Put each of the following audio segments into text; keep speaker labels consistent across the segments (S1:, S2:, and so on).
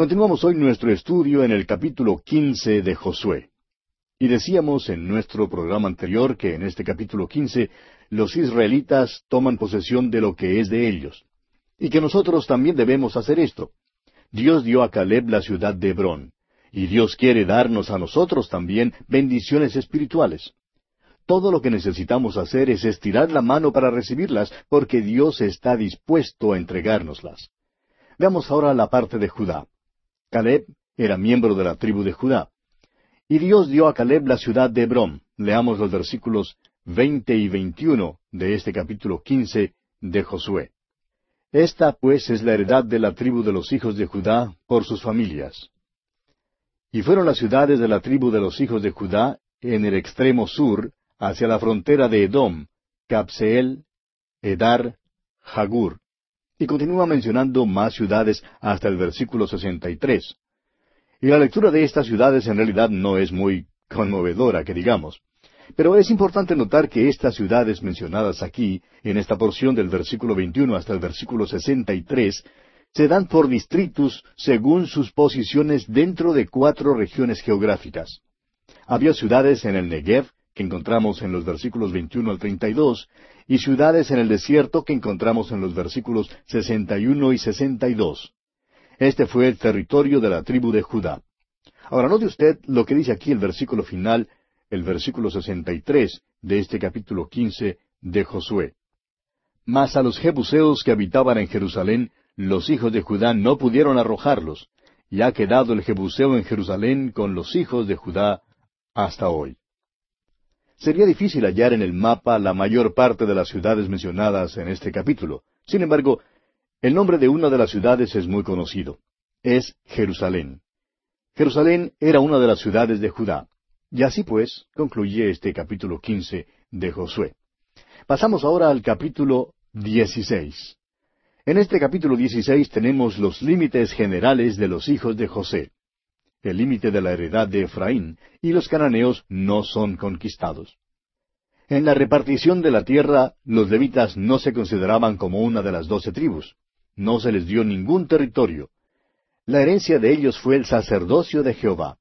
S1: Continuamos hoy nuestro estudio en el capítulo quince de Josué. Y decíamos en nuestro programa anterior que en este capítulo quince los israelitas toman posesión de lo que es de ellos. Y que nosotros también debemos hacer esto. Dios dio a Caleb la ciudad de Hebrón. Y Dios quiere darnos a nosotros también bendiciones espirituales. Todo lo que necesitamos hacer es estirar la mano para recibirlas, porque Dios está dispuesto a entregárnoslas. Veamos ahora la parte de Judá. Caleb era miembro de la tribu de Judá. Y Dios dio a Caleb la ciudad de Hebrón. Leamos los versículos veinte y veintiuno de este capítulo quince de Josué. Esta pues es la heredad de la tribu de los hijos de Judá por sus familias. Y fueron las ciudades de la tribu de los hijos de Judá en el extremo sur, hacia la frontera de Edom, Capseel, Edar, Jagur. Y continúa mencionando más ciudades hasta el versículo 63. Y la lectura de estas ciudades en realidad no es muy conmovedora, que digamos. Pero es importante notar que estas ciudades mencionadas aquí, en esta porción del versículo 21 hasta el versículo 63, se dan por distritos según sus posiciones dentro de cuatro regiones geográficas. Había ciudades en el Negev, encontramos en los versículos 21 al 32, y ciudades en el desierto que encontramos en los versículos 61 y 62. Este fue el territorio de la tribu de Judá. Ahora note usted lo que dice aquí el versículo final, el versículo 63 de este capítulo 15 de Josué. Mas a los jebuseos que habitaban en Jerusalén los hijos de Judá no pudieron arrojarlos, y ha quedado el Jebuseo en Jerusalén con los hijos de Judá hasta hoy. Sería difícil hallar en el mapa la mayor parte de las ciudades mencionadas en este capítulo. Sin embargo, el nombre de una de las ciudades es muy conocido. Es Jerusalén. Jerusalén era una de las ciudades de Judá. Y así pues, concluye este capítulo quince de Josué. Pasamos ahora al capítulo dieciséis. En este capítulo 16 tenemos los límites generales de los hijos de José, el límite de la heredad de Efraín, y los cananeos no son conquistados. En la repartición de la tierra, los levitas no se consideraban como una de las doce tribus. No se les dio ningún territorio. La herencia de ellos fue el sacerdocio de Jehová.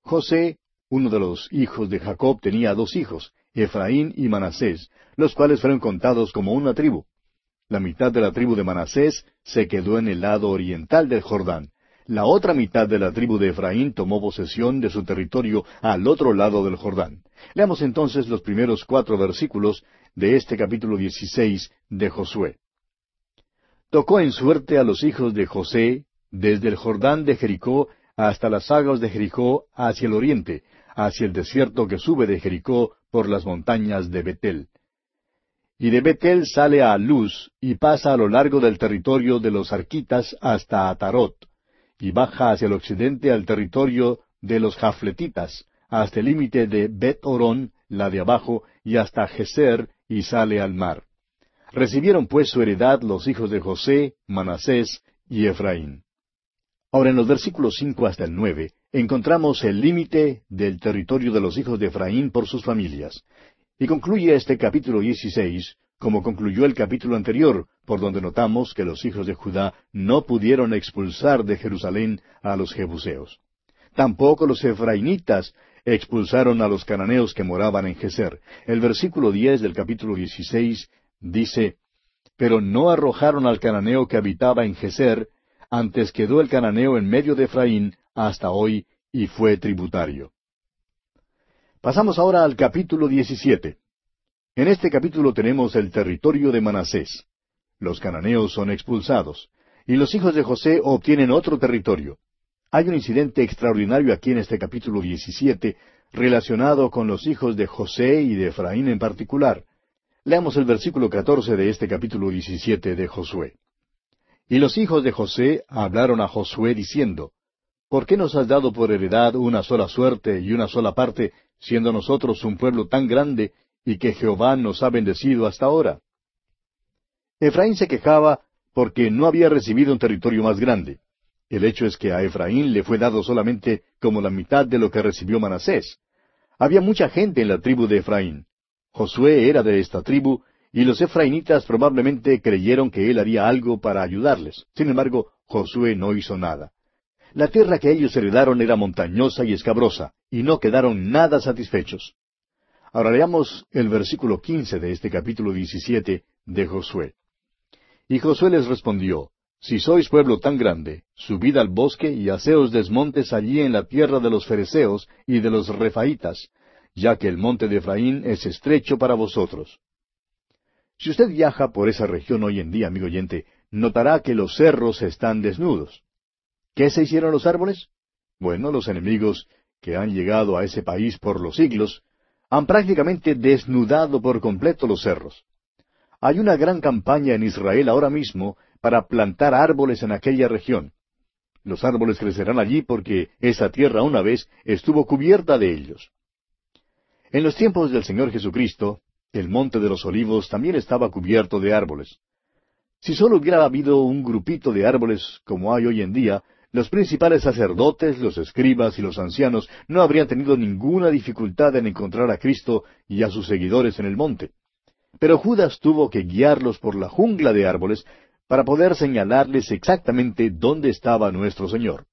S1: José, uno de los hijos de Jacob, tenía dos hijos, Efraín y Manasés, los cuales fueron contados como una tribu. La mitad de la tribu de Manasés se quedó en el lado oriental del Jordán. La otra mitad de la tribu de Efraín tomó posesión de su territorio al otro lado del Jordán. Leamos entonces los primeros cuatro versículos de este capítulo dieciséis de Josué. Tocó en suerte a los hijos de José desde el Jordán de Jericó hasta las aguas de Jericó hacia el oriente, hacia el desierto que sube de Jericó por las montañas de Betel y de Betel sale a Luz y pasa a lo largo del territorio de los arquitas hasta Atarot, y baja hacia el occidente al territorio de los jafletitas, hasta el límite de Bet Orón, la de abajo, y hasta Geser, y sale al mar. Recibieron pues su heredad los hijos de José, Manasés y Efraín. Ahora en los versículos cinco hasta el nueve encontramos el límite del territorio de los hijos de Efraín por sus familias. Y concluye este capítulo 16, como concluyó el capítulo anterior, por donde notamos que los hijos de Judá no pudieron expulsar de Jerusalén a los jebuseos. Tampoco los efrainitas expulsaron a los cananeos que moraban en Geser. El versículo diez del capítulo 16 dice, Pero no arrojaron al cananeo que habitaba en Geser, antes quedó el cananeo en medio de Efraín hasta hoy y fue tributario. Pasamos ahora al capítulo 17. En este capítulo tenemos el territorio de Manasés. Los cananeos son expulsados, y los hijos de José obtienen otro territorio. Hay un incidente extraordinario aquí en este capítulo 17 relacionado con los hijos de José y de Efraín en particular. Leamos el versículo 14 de este capítulo 17 de Josué. Y los hijos de José hablaron a Josué diciendo, ¿Por qué nos has dado por heredad una sola suerte y una sola parte, siendo nosotros un pueblo tan grande y que Jehová nos ha bendecido hasta ahora? Efraín se quejaba porque no había recibido un territorio más grande. El hecho es que a Efraín le fue dado solamente como la mitad de lo que recibió Manasés. Había mucha gente en la tribu de Efraín. Josué era de esta tribu, y los efraínitas probablemente creyeron que él haría algo para ayudarles. Sin embargo, Josué no hizo nada. La tierra que ellos heredaron era montañosa y escabrosa, y no quedaron nada satisfechos. Ahora leamos el versículo quince de este capítulo diecisiete de Josué. Y Josué les respondió, Si sois pueblo tan grande, subid al bosque y haceos desmontes allí en la tierra de los fereceos y de los refaitas, ya que el monte de Efraín es estrecho para vosotros. Si usted viaja por esa región hoy en día, amigo oyente, notará que los cerros están desnudos. ¿Qué se hicieron los árboles? Bueno, los enemigos que han llegado a ese país por los siglos han prácticamente desnudado por completo los cerros. Hay una gran campaña en Israel ahora mismo para plantar árboles en aquella región. Los árboles crecerán allí porque esa tierra una vez estuvo cubierta de ellos. En los tiempos del Señor Jesucristo, el monte de los olivos también estaba cubierto de árboles. Si solo hubiera habido un grupito de árboles como hay hoy en día, los principales sacerdotes, los escribas y los ancianos no habrían tenido ninguna dificultad en encontrar a Cristo y a sus seguidores en el monte. Pero Judas tuvo que guiarlos por la jungla de árboles para poder señalarles exactamente dónde estaba nuestro Señor.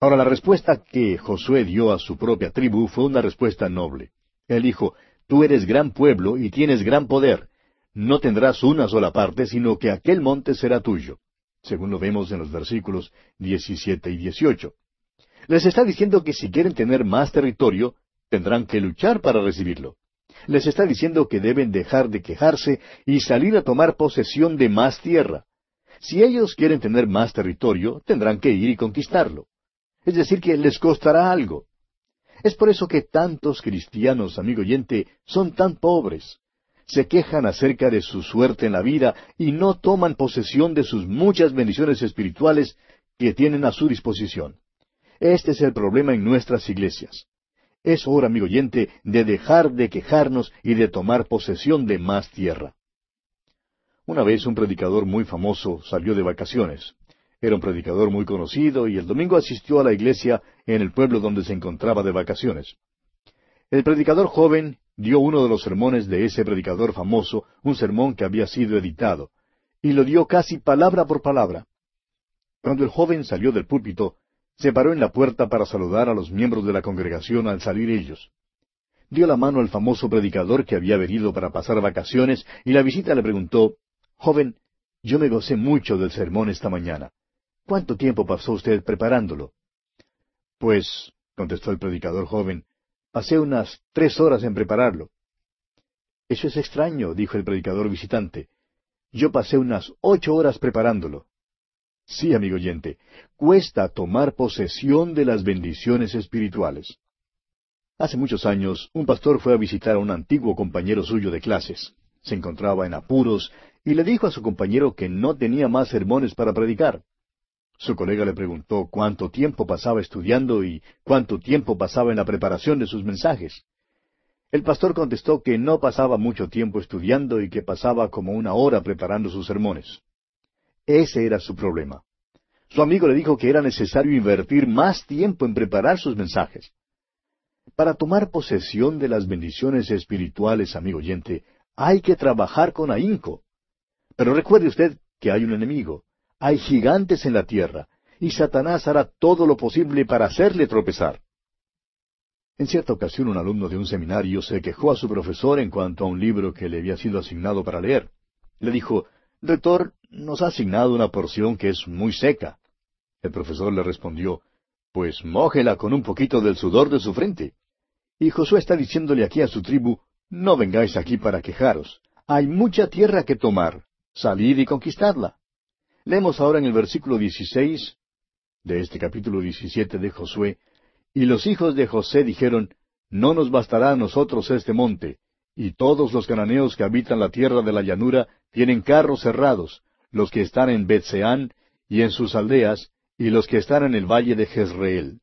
S1: Ahora la respuesta que Josué dio a su propia tribu fue una respuesta noble. Él dijo, Tú eres gran pueblo y tienes gran poder. No tendrás una sola parte, sino que aquel monte será tuyo según lo vemos en los versículos 17 y 18. Les está diciendo que si quieren tener más territorio, tendrán que luchar para recibirlo. Les está diciendo que deben dejar de quejarse y salir a tomar posesión de más tierra. Si ellos quieren tener más territorio, tendrán que ir y conquistarlo. Es decir, que les costará algo. Es por eso que tantos cristianos, amigo oyente, son tan pobres se quejan acerca de su suerte en la vida y no toman posesión de sus muchas bendiciones espirituales que tienen a su disposición. Este es el problema en nuestras iglesias. Es hora, amigo oyente, de dejar de quejarnos y de tomar posesión de más tierra. Una vez un predicador muy famoso salió de vacaciones. Era un predicador muy conocido y el domingo asistió a la iglesia en el pueblo donde se encontraba de vacaciones. El predicador joven dio uno de los sermones de ese predicador famoso, un sermón que había sido editado, y lo dio casi palabra por palabra. Cuando el joven salió del púlpito, se paró en la puerta para saludar a los miembros de la congregación al salir ellos. Dio la mano al famoso predicador que había venido para pasar vacaciones y la visita le preguntó, Joven, yo me gocé mucho del sermón esta mañana. ¿Cuánto tiempo pasó usted preparándolo? Pues, contestó el predicador joven, Pasé unas tres horas en prepararlo. Eso es extraño, dijo el predicador visitante. Yo pasé unas ocho horas preparándolo. Sí, amigo oyente, cuesta tomar posesión de las bendiciones espirituales. Hace muchos años, un pastor fue a visitar a un antiguo compañero suyo de clases. Se encontraba en apuros y le dijo a su compañero que no tenía más sermones para predicar. Su colega le preguntó cuánto tiempo pasaba estudiando y cuánto tiempo pasaba en la preparación de sus mensajes. El pastor contestó que no pasaba mucho tiempo estudiando y que pasaba como una hora preparando sus sermones. Ese era su problema. Su amigo le dijo que era necesario invertir más tiempo en preparar sus mensajes. Para tomar posesión de las bendiciones espirituales, amigo oyente, hay que trabajar con ahínco. Pero recuerde usted que hay un enemigo, hay gigantes en la tierra, y Satanás hará todo lo posible para hacerle tropezar. En cierta ocasión un alumno de un seminario se quejó a su profesor en cuanto a un libro que le había sido asignado para leer. Le dijo, Rector, nos ha asignado una porción que es muy seca. El profesor le respondió, Pues mójela con un poquito del sudor de su frente. Y Josué está diciéndole aquí a su tribu, No vengáis aquí para quejaros. Hay mucha tierra que tomar. Salid y conquistadla. Leemos ahora en el versículo 16 de este capítulo 17 de Josué, y los hijos de José dijeron, No nos bastará a nosotros este monte, y todos los cananeos que habitan la tierra de la llanura tienen carros cerrados, los que están en Betseán y en sus aldeas, y los que están en el valle de Jezreel.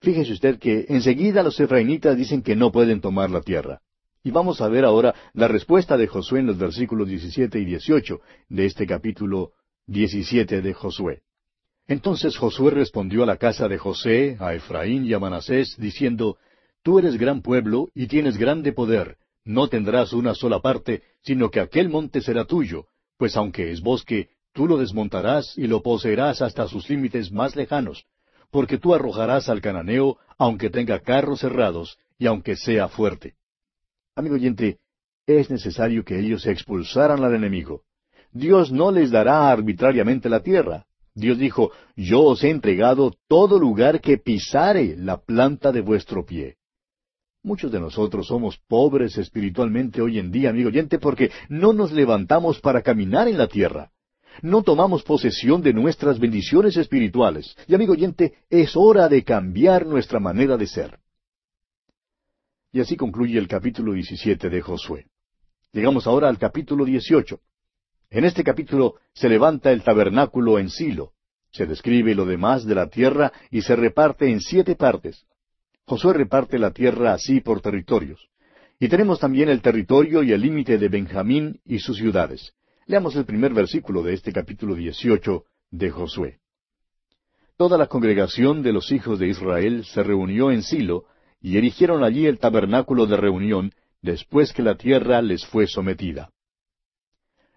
S1: Fíjese usted que enseguida los efrainitas dicen que no pueden tomar la tierra. Y vamos a ver ahora la respuesta de Josué en los versículos 17 y 18 de este capítulo 17 de Josué. Entonces Josué respondió a la casa de José, a Efraín y a Manasés, diciendo, Tú eres gran pueblo y tienes grande poder, no tendrás una sola parte, sino que aquel monte será tuyo, pues aunque es bosque, Tú lo desmontarás y lo poseerás hasta sus límites más lejanos, porque tú arrojarás al cananeo, aunque tenga carros cerrados y aunque sea fuerte. Amigo oyente, es necesario que ellos expulsaran al enemigo. Dios no les dará arbitrariamente la tierra. Dios dijo, Yo os he entregado todo lugar que pisare la planta de vuestro pie. Muchos de nosotros somos pobres espiritualmente hoy en día, amigo oyente, porque no nos levantamos para caminar en la tierra. No tomamos posesión de nuestras bendiciones espirituales. Y amigo oyente, es hora de cambiar nuestra manera de ser. Y así concluye el capítulo 17 de Josué. Llegamos ahora al capítulo 18. En este capítulo se levanta el tabernáculo en Silo. Se describe lo demás de la tierra y se reparte en siete partes. Josué reparte la tierra así por territorios. Y tenemos también el territorio y el límite de Benjamín y sus ciudades. Leamos el primer versículo de este capítulo 18 de Josué. Toda la congregación de los hijos de Israel se reunió en Silo y erigieron allí el tabernáculo de reunión después que la tierra les fue sometida.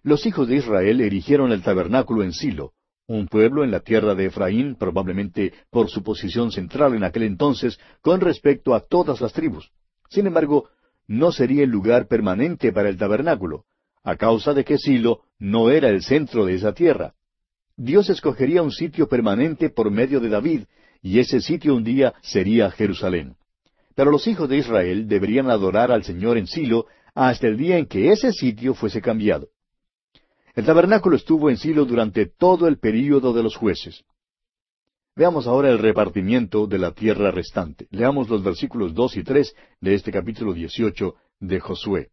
S1: Los hijos de Israel erigieron el tabernáculo en Silo, un pueblo en la tierra de Efraín, probablemente por su posición central en aquel entonces con respecto a todas las tribus. Sin embargo, no sería el lugar permanente para el tabernáculo, a causa de que Silo no era el centro de esa tierra. Dios escogería un sitio permanente por medio de David, y ese sitio un día sería Jerusalén. Pero los hijos de Israel deberían adorar al Señor en Silo hasta el día en que ese sitio fuese cambiado. El tabernáculo estuvo en Silo durante todo el período de los jueces. Veamos ahora el repartimiento de la tierra restante. Leamos los versículos dos y tres de este capítulo dieciocho de Josué.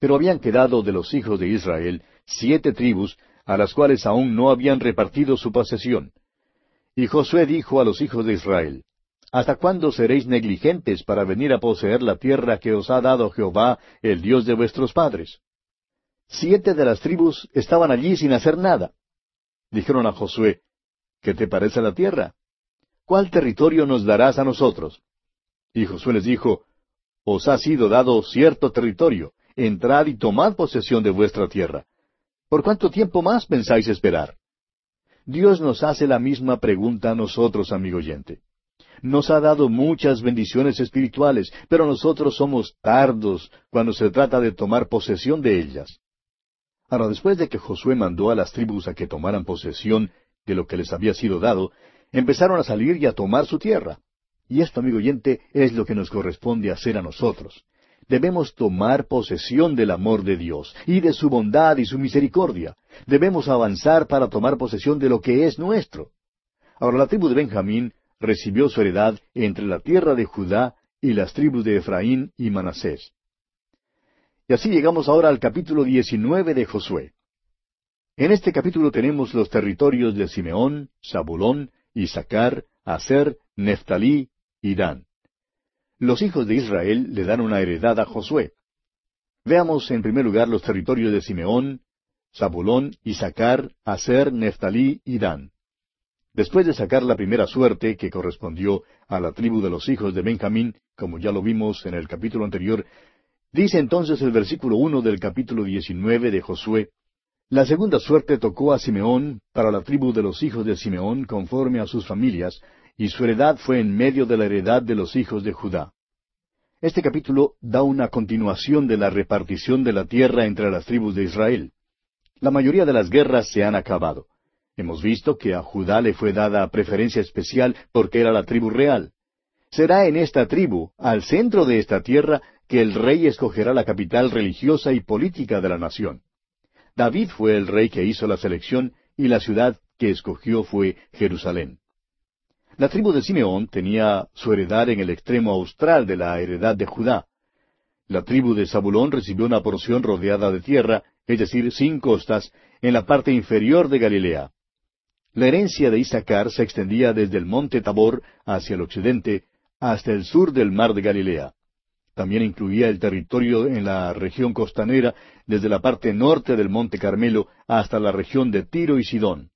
S1: Pero habían quedado de los hijos de Israel siete tribus, a las cuales aún no habían repartido su posesión. Y Josué dijo a los hijos de Israel, ¿Hasta cuándo seréis negligentes para venir a poseer la tierra que os ha dado Jehová, el Dios de vuestros padres? Siete de las tribus estaban allí sin hacer nada. Dijeron a Josué, ¿qué te parece la tierra? ¿Cuál territorio nos darás a nosotros? Y Josué les dijo, Os ha sido dado cierto territorio, entrad y tomad posesión de vuestra tierra. ¿Por cuánto tiempo más pensáis esperar? Dios nos hace la misma pregunta a nosotros, amigo oyente nos ha dado muchas bendiciones espirituales, pero nosotros somos tardos cuando se trata de tomar posesión de ellas. Ahora, después de que Josué mandó a las tribus a que tomaran posesión de lo que les había sido dado, empezaron a salir y a tomar su tierra. Y esto, amigo oyente, es lo que nos corresponde hacer a nosotros. Debemos tomar posesión del amor de Dios y de su bondad y su misericordia. Debemos avanzar para tomar posesión de lo que es nuestro. Ahora, la tribu de Benjamín recibió su heredad entre la tierra de Judá y las tribus de Efraín y Manasés. Y así llegamos ahora al capítulo 19 de Josué. En este capítulo tenemos los territorios de Simeón, Zabulón, Isaacar, Aser, Neftalí y Dan. Los hijos de Israel le dan una heredad a Josué. Veamos en primer lugar los territorios de Simeón, Zabulón, Isaacar, Aser, Neftalí y Dan. Después de sacar la primera suerte, que correspondió a la tribu de los hijos de Benjamín, como ya lo vimos en el capítulo anterior, dice entonces el versículo uno del capítulo diecinueve de Josué, La segunda suerte tocó a Simeón para la tribu de los hijos de Simeón conforme a sus familias, y su heredad fue en medio de la heredad de los hijos de Judá. Este capítulo da una continuación de la repartición de la tierra entre las tribus de Israel. La mayoría de las guerras se han acabado. Hemos visto que a Judá le fue dada preferencia especial porque era la tribu real. Será en esta tribu, al centro de esta tierra, que el rey escogerá la capital religiosa y política de la nación. David fue el rey que hizo la selección y la ciudad que escogió fue Jerusalén. La tribu de Simeón tenía su heredad en el extremo austral de la heredad de Judá. La tribu de Zabulón recibió una porción rodeada de tierra, es decir, sin costas, en la parte inferior de Galilea. La herencia de Isaacar se extendía desde el monte Tabor hacia el occidente hasta el sur del mar de Galilea. También incluía el territorio en la región costanera desde la parte norte del monte Carmelo hasta la región de Tiro y Sidón.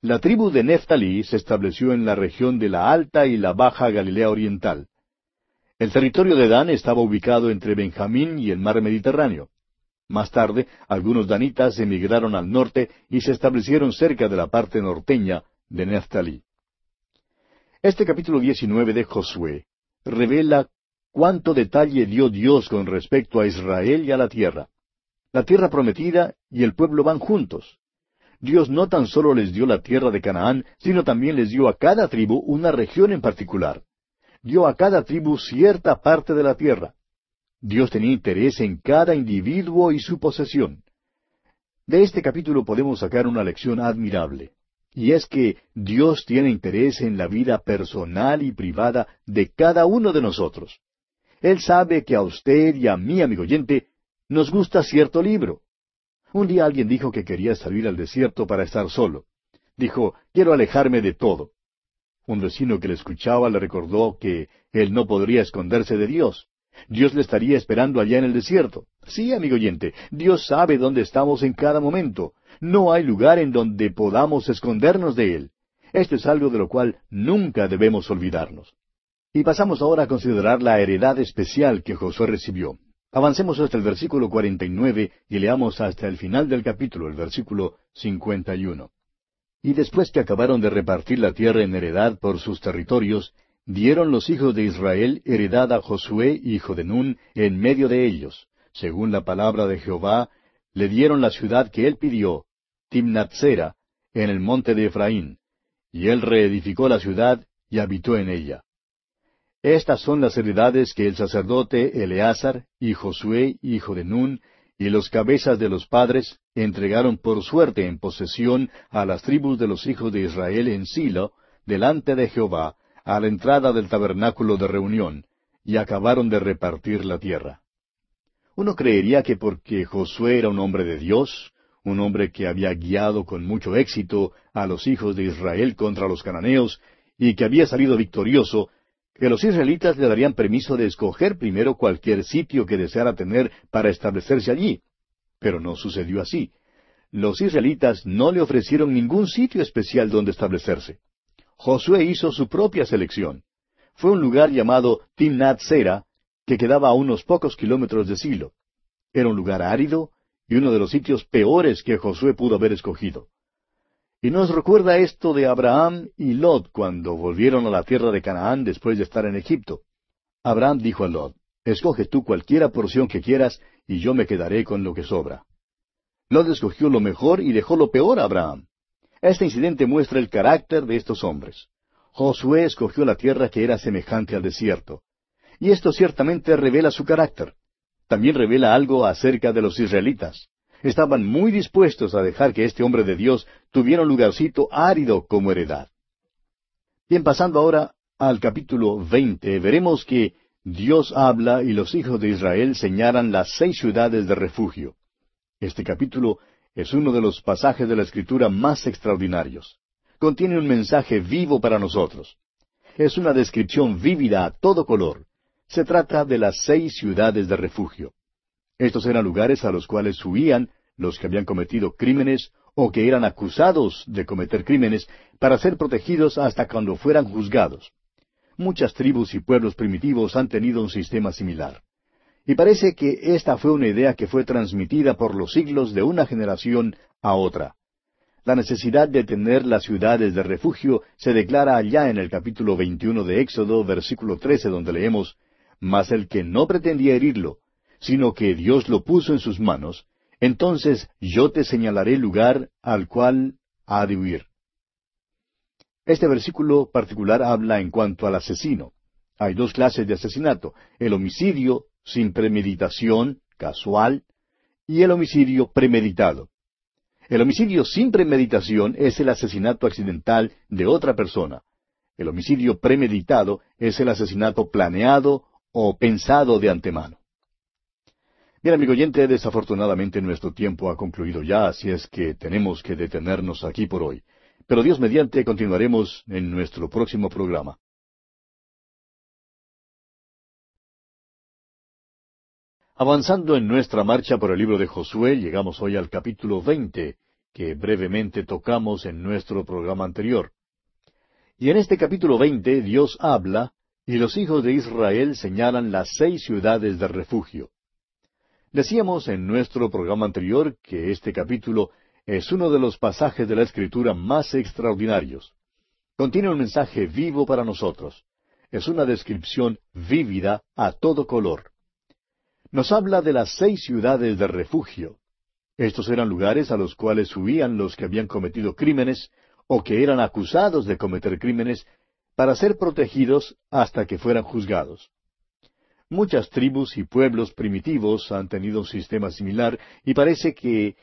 S1: La tribu de Neftalí se estableció en la región de la Alta y la Baja Galilea Oriental. El territorio de Dan estaba ubicado entre Benjamín y el mar Mediterráneo. Más tarde, algunos danitas emigraron al norte y se establecieron cerca de la parte norteña de Neftalí. Este capítulo 19 de Josué revela cuánto detalle dio Dios con respecto a Israel y a la tierra. La tierra prometida y el pueblo van juntos. Dios no tan solo les dio la tierra de Canaán, sino también les dio a cada tribu una región en particular. Dio a cada tribu cierta parte de la tierra. Dios tenía interés en cada individuo y su posesión. De este capítulo podemos sacar una lección admirable, y es que Dios tiene interés en la vida personal y privada de cada uno de nosotros. Él sabe que a usted y a mí, amigo oyente, nos gusta cierto libro. Un día alguien dijo que quería salir al desierto para estar solo. Dijo, quiero alejarme de todo. Un vecino que le escuchaba le recordó que él no podría esconderse de Dios. Dios le estaría esperando allá en el desierto. Sí, amigo oyente, Dios sabe dónde estamos en cada momento. No hay lugar en donde podamos escondernos de Él. Esto es algo de lo cual nunca debemos olvidarnos. Y pasamos ahora a considerar la heredad especial que Josué recibió. Avancemos hasta el versículo 49 y leamos hasta el final del capítulo, el versículo 51. Y después que acabaron de repartir la tierra en heredad por sus territorios, dieron los hijos de Israel heredad a Josué, hijo de Nun, en medio de ellos. Según la palabra de Jehová, le dieron la ciudad que él pidió, Timnatsera, en el monte de Efraín. Y él reedificó la ciudad y habitó en ella. Estas son las heredades que el sacerdote Eleazar y Josué, hijo de Nun, y los cabezas de los padres entregaron por suerte en posesión a las tribus de los hijos de Israel en Silo, delante de Jehová, a la entrada del tabernáculo de reunión, y acabaron de repartir la tierra. Uno creería que porque Josué era un hombre de Dios, un hombre que había guiado con mucho éxito a los hijos de Israel contra los cananeos, y que había salido victorioso, que los israelitas le darían permiso de escoger primero cualquier sitio que deseara tener para establecerse allí. Pero no sucedió así. Los israelitas no le ofrecieron ningún sitio especial donde establecerse. Josué hizo su propia selección. Fue un lugar llamado Timnat Sera, que quedaba a unos pocos kilómetros de Silo. Era un lugar árido y uno de los sitios peores que Josué pudo haber escogido. Y nos recuerda esto de Abraham y Lot cuando volvieron a la tierra de Canaán después de estar en Egipto. Abraham dijo a Lot, Escoge tú cualquiera porción que quieras, y yo me quedaré con lo que sobra. Lot escogió lo mejor y dejó lo peor a Abraham. Este incidente muestra el carácter de estos hombres. Josué escogió la tierra que era semejante al desierto. Y esto ciertamente revela su carácter. También revela algo acerca de los israelitas estaban muy dispuestos a dejar que este hombre de Dios tuviera un lugarcito árido como heredad. Bien, pasando ahora al capítulo veinte, veremos que Dios habla y los hijos de Israel señalan las seis ciudades de refugio. Este capítulo es uno de los pasajes de la Escritura más extraordinarios. Contiene un mensaje vivo para nosotros. Es una descripción vívida a todo color. Se trata de las seis ciudades de refugio. Estos eran lugares a los cuales huían los que habían cometido crímenes o que eran acusados de cometer crímenes para ser protegidos hasta cuando fueran juzgados. Muchas tribus y pueblos primitivos han tenido un sistema similar. Y parece que esta fue una idea que fue transmitida por los siglos de una generación a otra. La necesidad de tener las ciudades de refugio se declara allá en el capítulo 21 de Éxodo, versículo 13, donde leemos, Mas el que no pretendía herirlo, sino que Dios lo puso en sus manos, entonces yo te señalaré lugar al cual ha de huir. Este versículo particular habla en cuanto al asesino. Hay dos clases de asesinato, el homicidio sin premeditación, casual, y el homicidio premeditado. El homicidio sin premeditación es el asesinato accidental de otra persona. El homicidio premeditado es el asesinato planeado o pensado de antemano. Bien, amigo oyente, desafortunadamente nuestro tiempo ha concluido ya, así es que tenemos que detenernos aquí por hoy. Pero Dios mediante continuaremos en nuestro próximo programa. Avanzando en nuestra marcha por el libro de Josué, llegamos hoy al capítulo veinte, que brevemente tocamos en nuestro programa anterior. Y en este capítulo veinte Dios habla, y los hijos de Israel señalan las seis ciudades de refugio. Decíamos en nuestro programa anterior que este capítulo es uno de los pasajes de la Escritura más extraordinarios. Contiene un mensaje vivo para nosotros. Es una descripción vívida a todo color. Nos habla de las seis ciudades de refugio. Estos eran lugares a los cuales huían los que habían cometido crímenes o que eran acusados de cometer crímenes para ser protegidos hasta que fueran juzgados. Muchas tribus y pueblos primitivos han tenido un sistema similar y parece que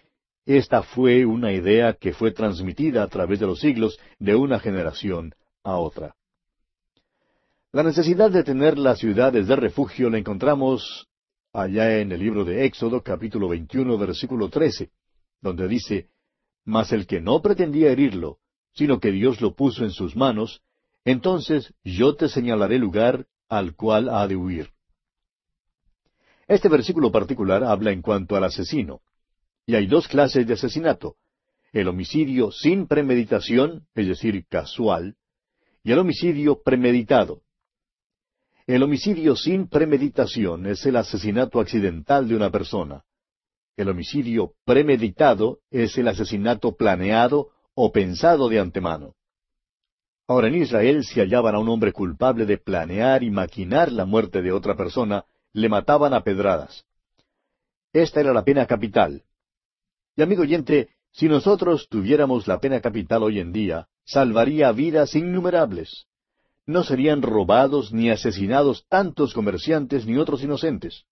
S1: esta fue una idea que fue transmitida a través de los siglos de una generación a otra. La necesidad de tener las ciudades de refugio la encontramos allá en el libro de Éxodo capítulo 21 versículo 13, donde dice, Mas el que no pretendía herirlo, sino que Dios lo puso en sus manos, entonces yo te señalaré lugar al cual ha de huir. Este versículo particular habla en cuanto al asesino. Y hay dos clases de asesinato. El homicidio sin premeditación, es decir, casual, y el homicidio premeditado. El homicidio sin premeditación es el asesinato accidental de una persona. El homicidio premeditado es el asesinato planeado o pensado de antemano. Ahora en Israel si hallaban a un hombre culpable de planear y maquinar la muerte de otra persona, le mataban a pedradas. Esta era la pena capital. Y amigo oyente, si nosotros tuviéramos la pena capital hoy en día, salvaría vidas innumerables. No serían robados ni asesinados tantos comerciantes ni otros inocentes.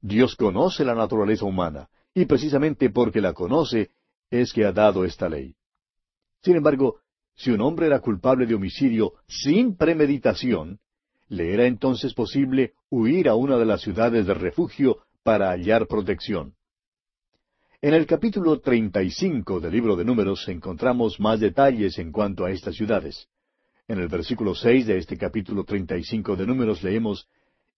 S1: Dios conoce la naturaleza humana, y precisamente porque la conoce es que ha dado esta ley. Sin embargo, si un hombre era culpable de homicidio sin premeditación, le era entonces posible huir a una de las ciudades de refugio para hallar protección. En el capítulo treinta y cinco del libro de Números encontramos más detalles en cuanto a estas ciudades. En el versículo seis de este capítulo treinta y cinco de Números leemos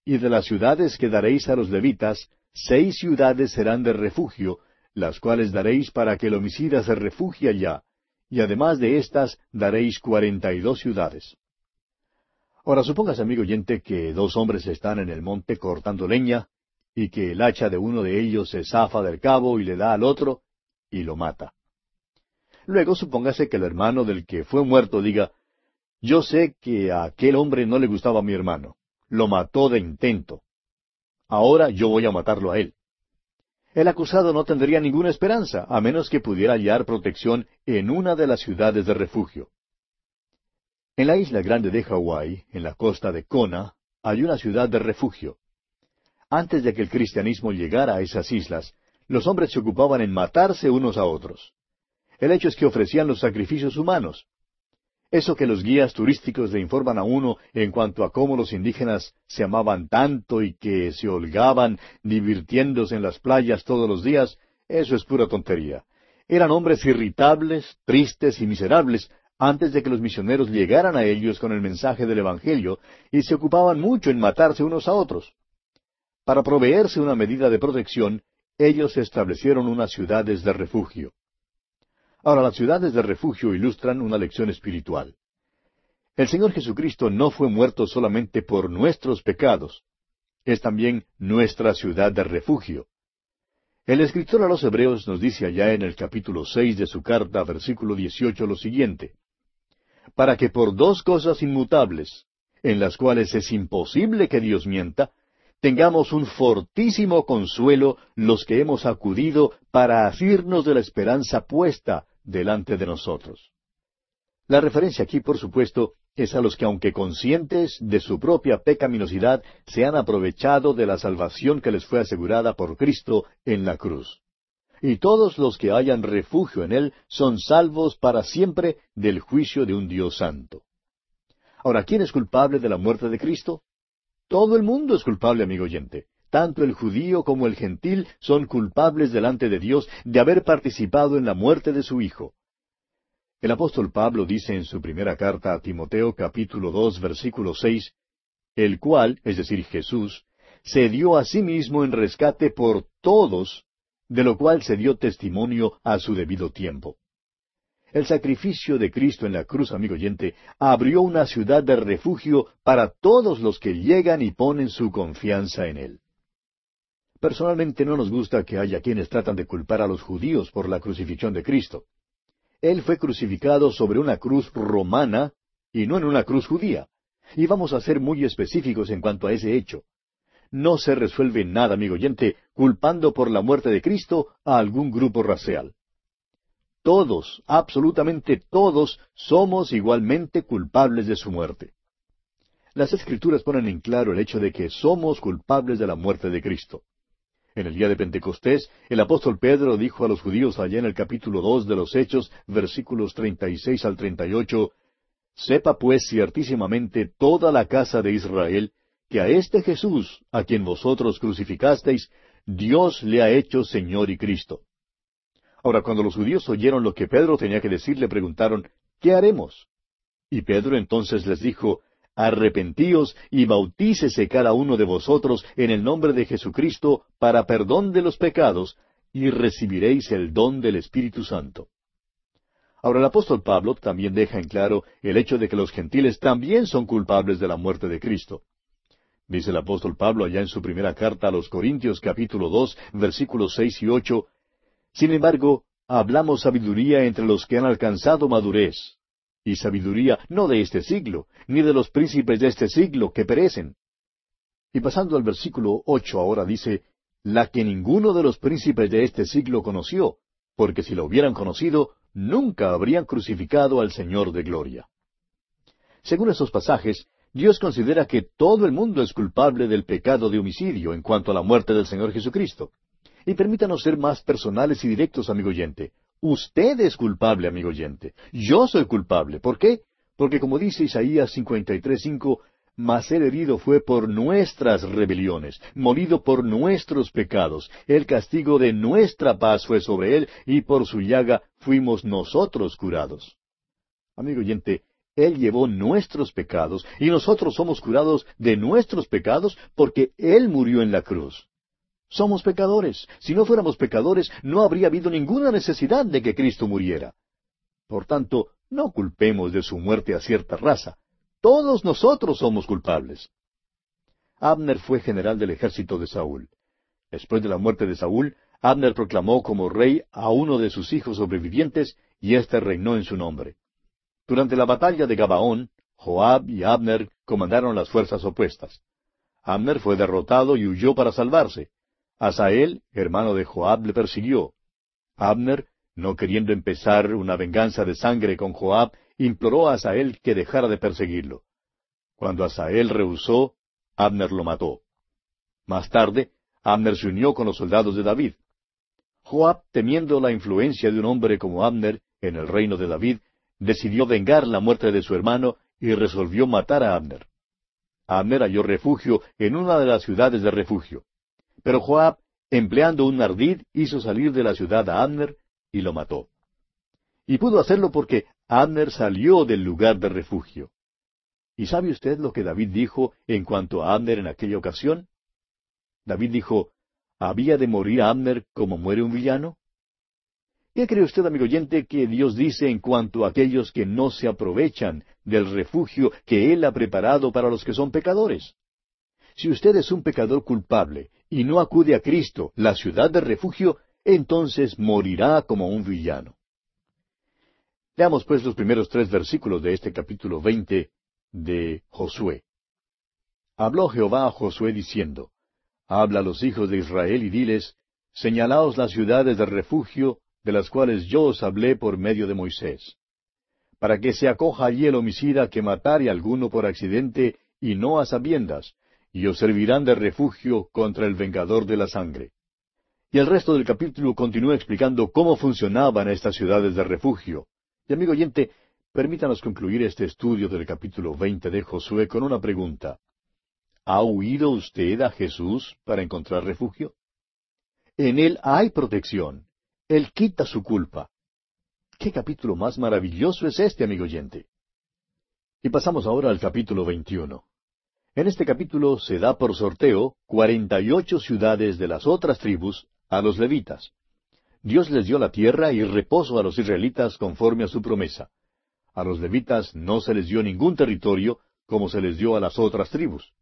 S1: Y de las ciudades que daréis a los levitas, seis ciudades serán de refugio, las cuales daréis para que el homicida se refugie allá, y además de estas daréis cuarenta y dos ciudades. Ahora supóngase, amigo oyente, que dos hombres están en el monte cortando leña, y que el hacha de uno de ellos se zafa del cabo y le da al otro, y lo mata. Luego supóngase que el hermano del que fue muerto diga, yo sé que a aquel hombre no le gustaba a mi hermano, lo mató de intento. Ahora yo voy a matarlo a él el acusado no tendría ninguna esperanza, a menos que pudiera hallar protección en una de las ciudades de refugio. En la isla grande de Hawái, en la costa de Kona, hay una ciudad de refugio. Antes de que el cristianismo llegara a esas islas, los hombres se ocupaban en matarse unos a otros. El hecho es que ofrecían los sacrificios humanos. Eso que los guías turísticos le informan a uno en cuanto a cómo los indígenas se amaban tanto y que se holgaban divirtiéndose en las playas todos los días, eso es pura tontería. Eran hombres irritables, tristes y miserables antes de que los misioneros llegaran a ellos con el mensaje del Evangelio y se ocupaban mucho en matarse unos a otros. Para proveerse una medida de protección, ellos establecieron unas ciudades de refugio. Ahora, las ciudades de refugio ilustran una lección espiritual. El Señor Jesucristo no fue muerto solamente por nuestros pecados, es también nuestra ciudad de refugio. El escritor a los Hebreos nos dice allá en el capítulo seis de su carta, versículo dieciocho, lo siguiente para que por dos cosas inmutables, en las cuales es imposible que Dios mienta, tengamos un fortísimo consuelo los que hemos acudido para asirnos de la esperanza puesta delante de nosotros. La referencia aquí, por supuesto, es a los que, aunque conscientes de su propia pecaminosidad, se han aprovechado de la salvación que les fue asegurada por Cristo en la cruz. Y todos los que hayan refugio en Él son salvos para siempre del juicio de un Dios santo. Ahora, ¿quién es culpable de la muerte de Cristo? Todo el mundo es culpable, amigo oyente. Tanto el judío como el gentil son culpables delante de Dios de haber participado en la muerte de su Hijo. El apóstol Pablo dice en su primera carta a Timoteo capítulo dos versículo seis, el cual, es decir, Jesús, se dio a sí mismo en rescate por todos, de lo cual se dio testimonio a su debido tiempo. El sacrificio de Cristo en la cruz, amigo oyente, abrió una ciudad de refugio para todos los que llegan y ponen su confianza en Él. Personalmente no nos gusta que haya quienes tratan de culpar a los judíos por la crucifixión de Cristo. Él fue crucificado sobre una cruz romana y no en una cruz judía. Y vamos a ser muy específicos en cuanto a ese hecho. No se resuelve nada, amigo oyente, culpando por la muerte de Cristo a algún grupo racial. Todos, absolutamente todos, somos igualmente culpables de su muerte. Las Escrituras ponen en claro el hecho de que somos culpables de la muerte de Cristo. En el día de Pentecostés, el apóstol Pedro dijo a los judíos allá en el capítulo dos de los Hechos, versículos treinta y seis al treinta y ocho, Sepa pues ciertísimamente toda la casa de Israel que a este Jesús, a quien vosotros crucificasteis, Dios le ha hecho Señor y Cristo. Ahora, cuando los judíos oyeron lo que Pedro tenía que decir, le preguntaron, ¿qué haremos? Y Pedro entonces les dijo, Arrepentíos y bautícese cada uno de vosotros en el nombre de Jesucristo para perdón de los pecados, y recibiréis el don del Espíritu Santo. Ahora el apóstol Pablo también deja en claro el hecho de que los gentiles también son culpables de la muerte de Cristo. Dice el apóstol Pablo allá en su primera carta a los Corintios capítulo dos versículos seis y ocho, Sin embargo, hablamos sabiduría entre los que han alcanzado madurez, y sabiduría no de este siglo, ni de los príncipes de este siglo que perecen. Y pasando al versículo ocho ahora dice, la que ninguno de los príncipes de este siglo conoció, porque si lo hubieran conocido, nunca habrían crucificado al Señor de gloria. Según esos pasajes, Dios considera que todo el mundo es culpable del pecado de homicidio en cuanto a la muerte del Señor Jesucristo. Y permítanos ser más personales y directos, amigo oyente. Usted es culpable, amigo oyente. Yo soy culpable. ¿Por qué? Porque como dice Isaías 53.5, mas el herido fue por nuestras rebeliones, molido por nuestros pecados. El castigo de nuestra paz fue sobre él, y por su llaga fuimos nosotros curados. Amigo oyente, Él llevó nuestros pecados, y nosotros somos curados de nuestros pecados porque Él murió en la cruz. Somos pecadores. Si no fuéramos pecadores, no habría habido ninguna necesidad de que Cristo muriera. Por tanto, no culpemos de su muerte a cierta raza. Todos nosotros somos culpables. Abner fue general del ejército de Saúl. Después de la muerte de Saúl, Abner proclamó como rey a uno de sus hijos sobrevivientes, y éste reinó en su nombre. Durante la batalla de Gabaón, Joab y Abner comandaron las fuerzas opuestas. Abner fue derrotado y huyó para salvarse. Asael, hermano de Joab, le persiguió. Abner, no queriendo empezar una venganza de sangre con Joab, imploró a Asael que dejara de perseguirlo. Cuando Asael rehusó, Abner lo mató. Más tarde, Abner se unió con los soldados de David. Joab, temiendo la influencia de un hombre como Abner en el reino de David, decidió vengar la muerte de su hermano y resolvió matar a Abner. Abner halló refugio en una de las ciudades de refugio. Pero Joab, empleando un ardid, hizo salir de la ciudad a Abner y lo mató. Y pudo hacerlo porque Abner salió del lugar de refugio. ¿Y sabe usted lo que David dijo en cuanto a Abner en aquella ocasión? David dijo, ¿había de morir Abner como muere un villano? ¿Qué cree usted, amigo oyente, que Dios dice en cuanto a aquellos que no se aprovechan del refugio que Él ha preparado para los que son pecadores? Si usted es un pecador culpable y no acude a Cristo, la ciudad de refugio, entonces morirá como un villano. Leamos pues los primeros tres versículos de este capítulo veinte de Josué. Habló Jehová a Josué diciendo, Habla a los hijos de Israel y diles, Señalaos las ciudades de refugio, de las cuales yo os hablé por medio de Moisés, para que se acoja allí el homicida que matare alguno por accidente y no a sabiendas, y os servirán de refugio contra el vengador de la sangre. Y el resto del capítulo continúa explicando cómo funcionaban estas ciudades de refugio, y amigo oyente, permítanos concluir este estudio del capítulo veinte de Josué con una pregunta. ¿Ha huido usted a Jesús para encontrar refugio? En Él hay protección. Él quita su culpa. ¿Qué capítulo más maravilloso es este, amigo oyente? Y pasamos ahora al capítulo veintiuno. En este capítulo se da por sorteo cuarenta y ocho ciudades de las otras tribus a los levitas. Dios les dio la tierra y reposo a los israelitas conforme a su promesa. A los levitas no se les dio ningún territorio como se les dio a las otras tribus.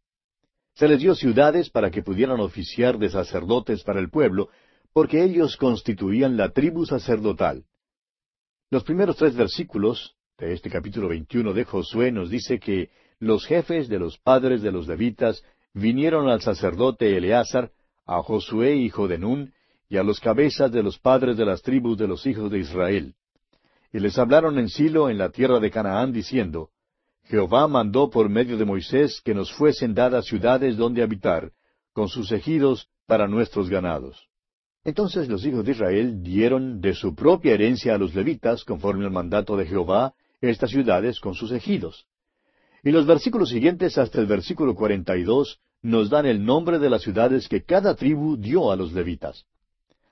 S1: Se les dio ciudades para que pudieran oficiar de sacerdotes para el pueblo, porque ellos constituían la tribu sacerdotal. Los primeros tres versículos de este capítulo 21 de Josué nos dice que los jefes de los padres de los levitas vinieron al sacerdote Eleazar, a Josué hijo de Nun, y a los cabezas de los padres de las tribus de los hijos de Israel. Y les hablaron en Silo, en la tierra de Canaán, diciendo, Jehová mandó por medio de Moisés que nos fuesen dadas ciudades donde habitar, con sus ejidos para nuestros ganados. Entonces los hijos de Israel dieron de su propia herencia a los levitas, conforme al mandato de Jehová, estas ciudades con sus ejidos. Y los versículos siguientes hasta el versículo cuarenta y dos nos dan el nombre de las ciudades que cada tribu dio a los levitas.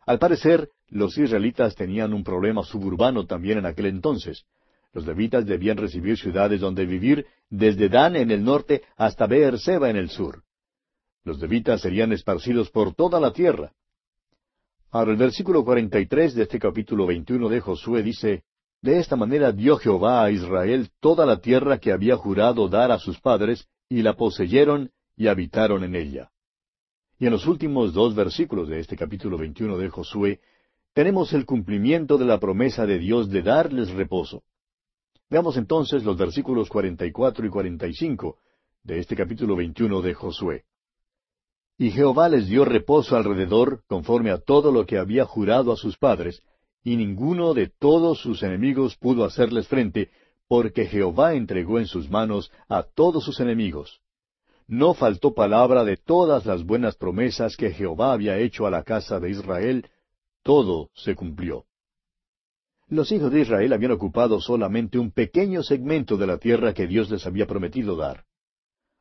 S1: Al parecer, los israelitas tenían un problema suburbano también en aquel entonces. Los levitas debían recibir ciudades donde vivir desde Dan en el norte hasta Beerseba en el sur. Los levitas serían esparcidos por toda la tierra. Ahora el versículo 43 de este capítulo 21 de Josué dice, De esta manera dio Jehová a Israel toda la tierra que había jurado dar a sus padres, y la poseyeron y habitaron en ella. Y en los últimos dos versículos de este capítulo 21 de Josué, tenemos el cumplimiento de la promesa de Dios de darles reposo. Veamos entonces los versículos 44 y 45 de este capítulo 21 de Josué. Y Jehová les dio reposo alrededor, conforme a todo lo que había jurado a sus padres, y ninguno de todos sus enemigos pudo hacerles frente, porque Jehová entregó en sus manos a todos sus enemigos. No faltó palabra de todas las buenas promesas que Jehová había hecho a la casa de Israel, todo se cumplió. Los hijos de Israel habían ocupado solamente un pequeño segmento de la tierra que Dios les había prometido dar.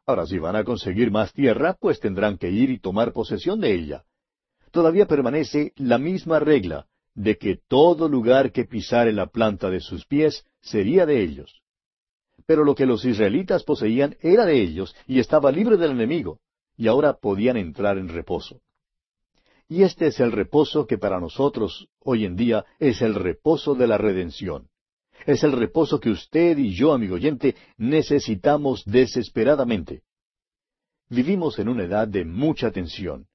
S1: Ahora, si van a conseguir más tierra, pues tendrán que ir y tomar posesión de ella. Todavía permanece la misma regla de que todo lugar que pisare la planta de sus pies sería de ellos. Pero lo que los israelitas poseían era de ellos y estaba libre del enemigo, y ahora podían entrar en reposo. Y este es el reposo que para nosotros hoy en día es el reposo de la redención. Es el reposo que usted y yo, amigo oyente, necesitamos desesperadamente. Vivimos en una edad de mucha tensión.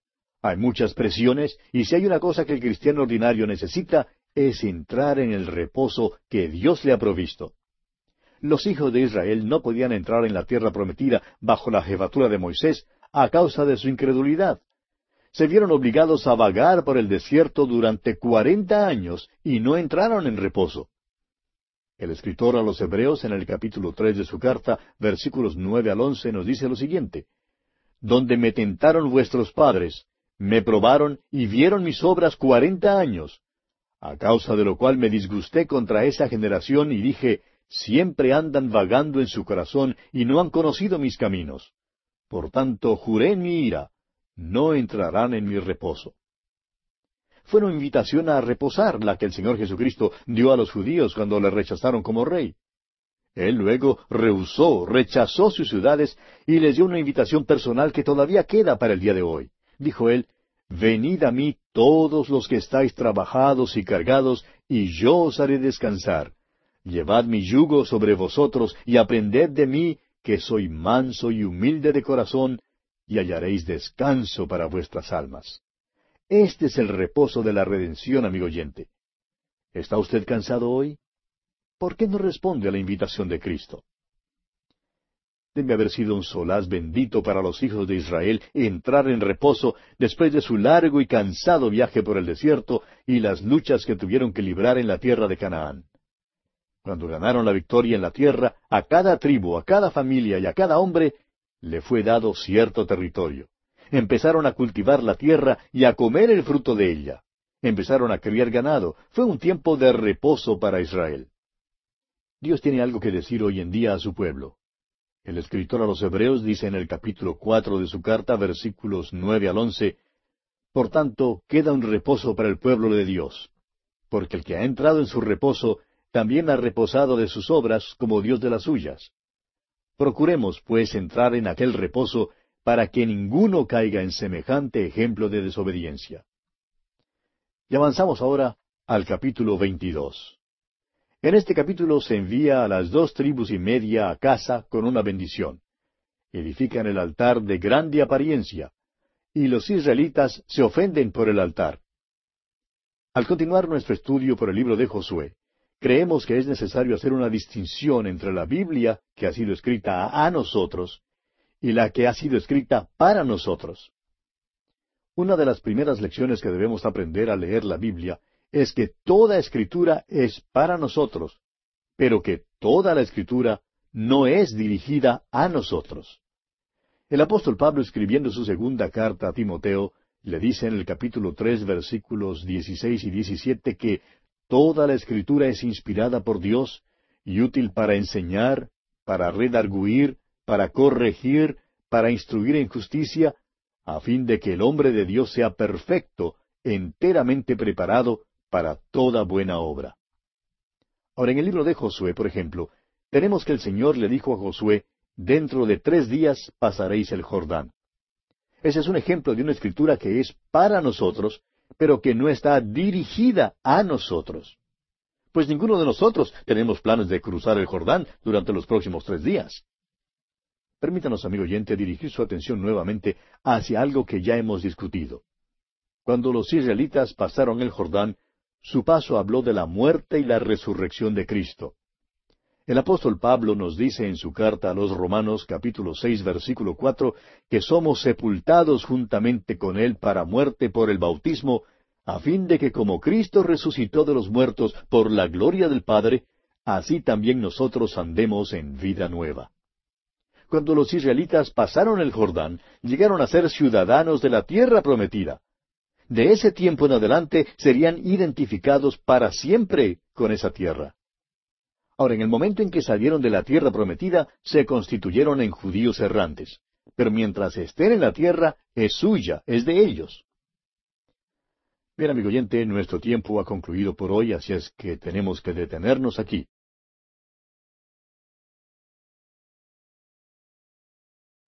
S1: Hay muchas presiones y si hay una cosa que el cristiano ordinario necesita es entrar en el reposo que Dios le ha provisto. Los hijos de Israel no podían entrar en la tierra prometida bajo la jefatura de Moisés a causa de su incredulidad. Se vieron obligados a vagar por el desierto durante cuarenta años y no entraron en reposo. El escritor a los Hebreos en el capítulo tres de su carta, versículos nueve al once, nos dice lo siguiente Donde me tentaron vuestros padres, me probaron y vieron mis obras cuarenta años, a causa de lo cual me disgusté contra esa generación y dije, siempre andan vagando en su corazón y no han conocido mis caminos. Por tanto, juré en mi ira, no entrarán en mi reposo fue una invitación a reposar la que el Señor Jesucristo dio a los judíos cuando le rechazaron como rey. Él luego rehusó, rechazó sus ciudades y les dio una invitación personal que todavía queda para el día de hoy. Dijo él, Venid a mí todos los que estáis trabajados y cargados, y yo os haré descansar. Llevad mi yugo sobre vosotros y aprended de mí, que soy manso y humilde de corazón, y hallaréis descanso para vuestras almas. Este es el reposo de la redención, amigo oyente. ¿Está usted cansado hoy? ¿Por qué no responde a la invitación de Cristo? Debe haber sido un solaz bendito para los hijos de Israel entrar en reposo después de su largo y cansado viaje por el desierto y las luchas que tuvieron que librar en la tierra de Canaán. Cuando ganaron la victoria en la tierra, a cada tribu, a cada familia y a cada hombre le fue dado cierto territorio empezaron a cultivar la tierra y a comer el fruto de ella. Empezaron a criar ganado. Fue un tiempo de reposo para Israel. Dios tiene algo que decir hoy en día a su pueblo. El escritor a los Hebreos dice en el capítulo cuatro de su carta, versículos nueve al once, Por tanto, queda un reposo para el pueblo de Dios, porque el que ha entrado en su reposo también ha reposado de sus obras como Dios de las suyas. Procuremos, pues, entrar en aquel reposo para que ninguno caiga en semejante ejemplo de desobediencia. Y avanzamos ahora al capítulo 22. En este capítulo se envía a las dos tribus y media a casa con una bendición. edifican el altar de grande apariencia, y los israelitas se ofenden por el altar. Al continuar nuestro estudio por el libro de Josué, creemos que es necesario hacer una distinción entre la Biblia, que ha sido escrita a nosotros, y la que ha sido escrita para nosotros. Una de las primeras lecciones que debemos aprender al leer la Biblia es que toda escritura es para nosotros, pero que toda la escritura no es dirigida a nosotros. El apóstol Pablo escribiendo su segunda carta a Timoteo, le dice en el capítulo tres versículos dieciséis y diecisiete que Toda la escritura es inspirada por Dios y útil para enseñar, para redarguir, para corregir, para instruir en justicia, a fin de que el hombre de Dios sea perfecto, enteramente preparado para toda buena obra. Ahora, en el libro de Josué, por ejemplo, tenemos que el Señor le dijo a Josué, dentro de tres días pasaréis el Jordán. Ese es un ejemplo de una escritura que es para nosotros pero que no está dirigida a nosotros. Pues ninguno de nosotros tenemos planes de cruzar el Jordán durante los próximos tres días. Permítanos, amigo oyente, dirigir su atención nuevamente hacia algo que ya hemos discutido. Cuando los israelitas pasaron el Jordán, su paso habló de la muerte y la resurrección de Cristo. El apóstol Pablo nos dice en su carta a los Romanos capítulo seis versículo cuatro que somos sepultados juntamente con él para muerte por el bautismo, a fin de que como Cristo resucitó de los muertos por la gloria del Padre, así también nosotros andemos en vida nueva. Cuando los israelitas pasaron el Jordán, llegaron a ser ciudadanos de la tierra prometida. De ese tiempo en adelante serían identificados para siempre con esa tierra. Ahora, en el momento en que salieron de la tierra prometida, se constituyeron en judíos errantes. Pero mientras estén en la tierra, es suya, es de ellos. Bien, amigo oyente, nuestro tiempo ha concluido por hoy, así es que tenemos que detenernos aquí.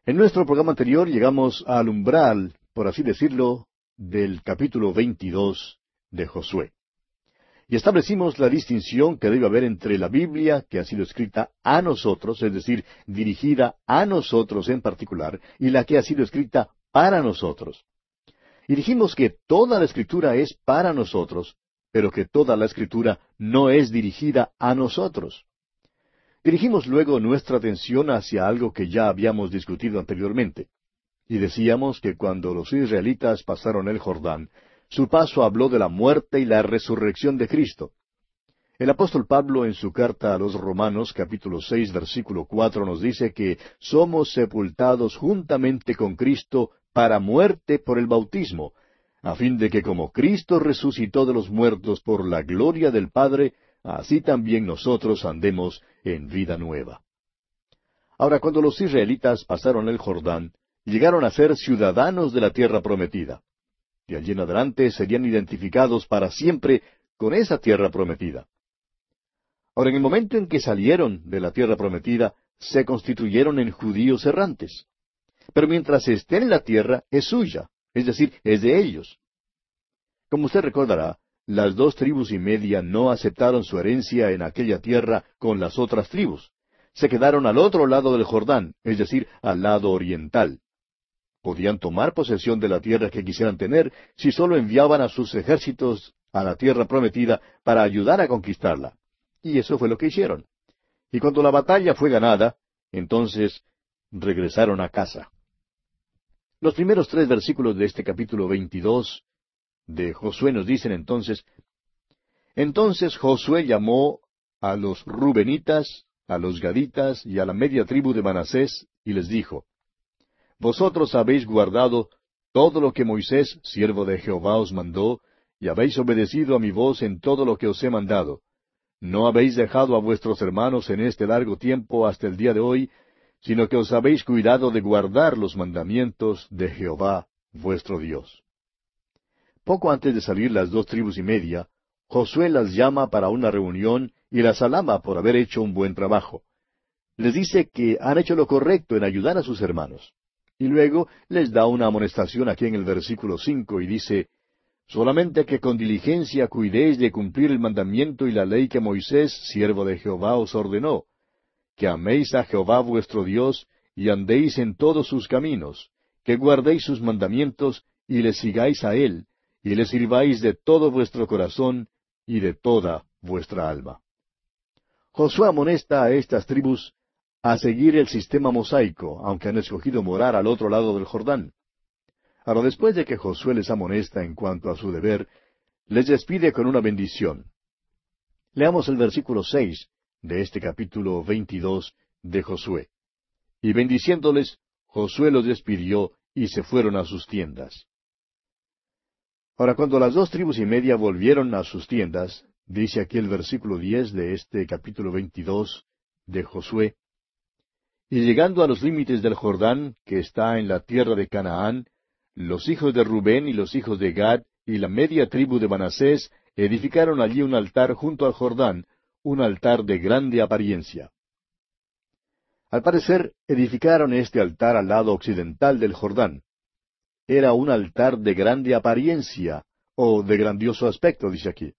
S1: En nuestro programa anterior llegamos al umbral, por así decirlo, del capítulo 22 de Josué y establecimos la distinción que debe haber entre la Biblia, que ha sido escrita a nosotros, es decir, dirigida a nosotros en particular, y la que ha sido escrita para nosotros. Y dijimos que toda la escritura es para nosotros, pero que toda la escritura no es dirigida a nosotros. Dirigimos luego nuestra atención hacia algo que ya habíamos discutido anteriormente. Y decíamos que cuando los israelitas pasaron el Jordán, su paso habló de la muerte y la resurrección de Cristo. El apóstol Pablo en su carta a los Romanos capítulo seis versículo cuatro nos dice que somos sepultados juntamente con Cristo para muerte por el bautismo, a fin de que como Cristo resucitó de los muertos por la gloria del Padre, así también nosotros andemos en vida nueva. Ahora, cuando los israelitas pasaron el Jordán, llegaron a ser ciudadanos de la tierra prometida y allí en adelante serían identificados para siempre con esa tierra prometida. Ahora, en el momento en que salieron de la tierra prometida, se constituyeron en judíos errantes. Pero mientras estén en la tierra, es suya, es decir, es de ellos. Como usted recordará, las dos tribus y media no aceptaron su herencia en aquella tierra con las otras tribus. Se quedaron al otro lado del Jordán, es decir, al lado oriental. Podían tomar posesión de la tierra que quisieran tener si solo enviaban a sus ejércitos a la tierra prometida para ayudar a conquistarla. Y eso fue lo que hicieron. Y cuando la batalla fue ganada, entonces regresaron a casa. Los primeros tres versículos de este capítulo 22 de Josué nos dicen entonces, Entonces Josué llamó a los Rubenitas, a los Gaditas y a la media tribu de Manasés, y les dijo, vosotros habéis guardado todo lo que Moisés, siervo de Jehová, os mandó, y habéis obedecido a mi voz en todo lo que os he mandado. No habéis dejado a vuestros hermanos en este largo tiempo hasta el día de hoy, sino que os habéis cuidado de guardar los mandamientos de Jehová, vuestro Dios. Poco antes de salir las dos tribus y media, Josué las llama para una reunión y las alama por haber hecho un buen trabajo. Les dice que han hecho lo correcto en ayudar a sus hermanos. Y luego les da una amonestación aquí en el versículo cinco y dice, Solamente que con diligencia cuidéis de cumplir el mandamiento y la ley que Moisés, siervo de Jehová, os ordenó, que améis a Jehová vuestro Dios, y andéis en todos sus caminos, que guardéis sus mandamientos, y le sigáis a él, y le sirváis de todo vuestro corazón y de toda vuestra alma. Josué amonesta a estas tribus a seguir el sistema mosaico, aunque han escogido morar al otro lado del Jordán. Ahora, después de que Josué les amonesta en cuanto a su deber, les despide con una bendición. Leamos el versículo seis de este capítulo veintidós de Josué. Y bendiciéndoles, Josué los despidió y se fueron a sus tiendas. Ahora, cuando las dos tribus y media volvieron a sus tiendas, dice aquí el versículo diez de este capítulo veintidós de Josué, y llegando a los límites del Jordán, que está en la tierra de Canaán, los hijos de Rubén y los hijos de Gad y la media tribu de Manasés edificaron allí un altar junto al Jordán, un altar de grande apariencia. Al parecer, edificaron este altar al lado occidental del Jordán. Era un altar de grande apariencia, o de grandioso aspecto, dice aquí.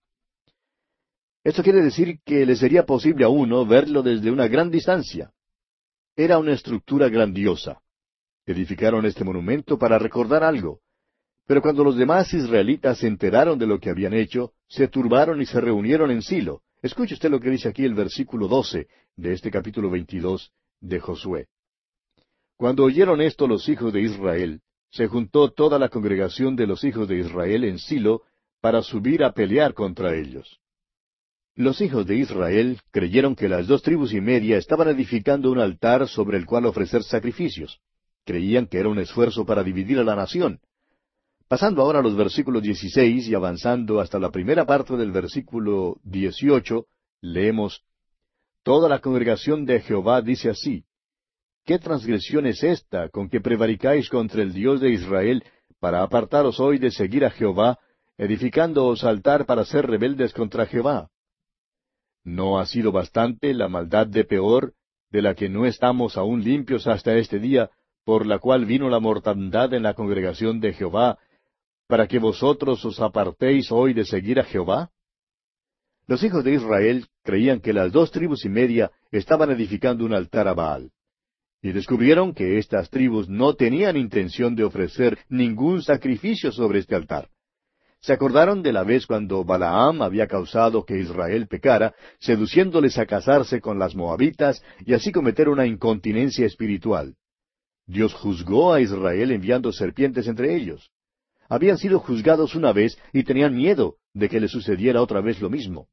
S1: Esto quiere decir que le sería posible a uno verlo desde una gran distancia. Era una estructura grandiosa. Edificaron este monumento para recordar algo. Pero cuando los demás israelitas se enteraron de lo que habían hecho, se turbaron y se reunieron en Silo. Escuche usted lo que dice aquí el versículo doce de este capítulo veintidós de Josué. Cuando oyeron esto los hijos de Israel, se juntó toda la congregación de los hijos de Israel en Silo para subir a pelear contra ellos. Los hijos de Israel creyeron que las dos tribus y media estaban edificando un altar sobre el cual ofrecer sacrificios. Creían que era un esfuerzo para dividir a la nación. Pasando ahora a los versículos 16 y avanzando hasta la primera parte del versículo 18, leemos, Toda la congregación de Jehová dice así, ¿Qué transgresión es esta con que prevaricáis contra el Dios de Israel para apartaros hoy de seguir a Jehová, edificándoos altar para ser rebeldes contra Jehová? ¿No ha sido bastante la maldad de Peor, de la que no estamos aún limpios hasta este día, por la cual vino la mortandad en la congregación de Jehová, para que vosotros os apartéis hoy de seguir a Jehová? Los hijos de Israel creían que las dos tribus y media estaban edificando un altar a Baal. Y descubrieron que estas tribus no tenían intención de ofrecer ningún sacrificio sobre este altar. Se acordaron de la vez cuando Balaam había causado que Israel pecara, seduciéndoles a casarse con las moabitas y así cometer una incontinencia espiritual. Dios juzgó a Israel enviando serpientes entre ellos. Habían sido juzgados una vez y tenían miedo de que le sucediera otra vez lo mismo.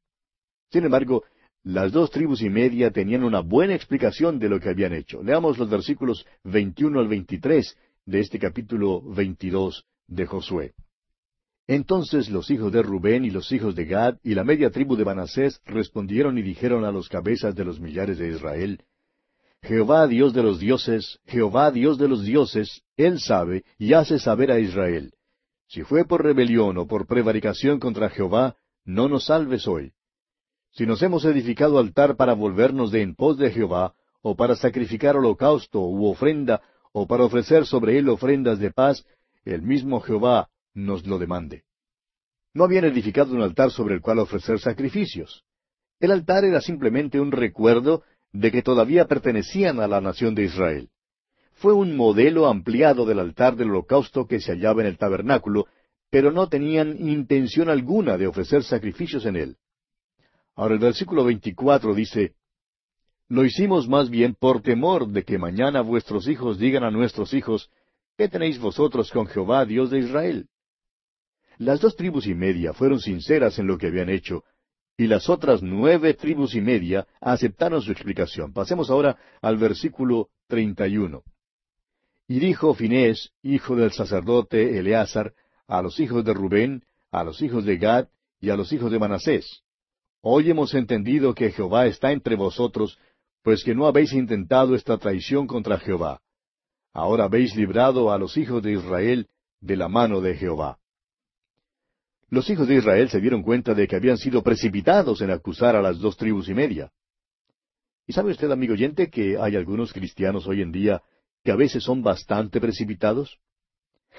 S1: Sin embargo, las dos tribus y media tenían una buena explicación de lo que habían hecho. Leamos los versículos 21 al 23 de este capítulo 22 de Josué. Entonces los hijos de Rubén y los hijos de Gad y la media tribu de Manasés respondieron y dijeron a los cabezas de los millares de Israel, Jehová Dios de los dioses, Jehová Dios de los dioses, Él sabe y hace saber a Israel. Si fue por rebelión o por prevaricación contra Jehová, no nos salves hoy. Si nos hemos edificado altar para volvernos de en pos de Jehová, o para sacrificar holocausto u ofrenda, o para ofrecer sobre él ofrendas de paz, el mismo Jehová nos lo demande. No habían edificado un altar sobre el cual ofrecer sacrificios. El altar era simplemente un recuerdo de que todavía pertenecían a la nación de Israel. Fue un modelo ampliado del altar del holocausto que se hallaba en el tabernáculo, pero no tenían intención alguna de ofrecer sacrificios en él. Ahora el versículo 24 dice, Lo hicimos más bien por temor de que mañana vuestros hijos digan a nuestros hijos, ¿qué tenéis vosotros con Jehová, Dios de Israel? Las dos tribus y media fueron sinceras en lo que habían hecho, y las otras nueve tribus y media aceptaron su explicación. Pasemos ahora al versículo 31. Y dijo Finés, hijo del sacerdote Eleazar, a los hijos de Rubén, a los hijos de Gad y a los hijos de Manasés, Hoy hemos entendido que Jehová está entre vosotros, pues que no habéis intentado esta traición contra Jehová. Ahora habéis librado a los hijos de Israel de la mano de Jehová. Los hijos de Israel se dieron cuenta de que habían sido precipitados en acusar a las dos tribus y media. ¿Y sabe usted, amigo oyente, que hay algunos cristianos hoy en día que a veces son bastante precipitados?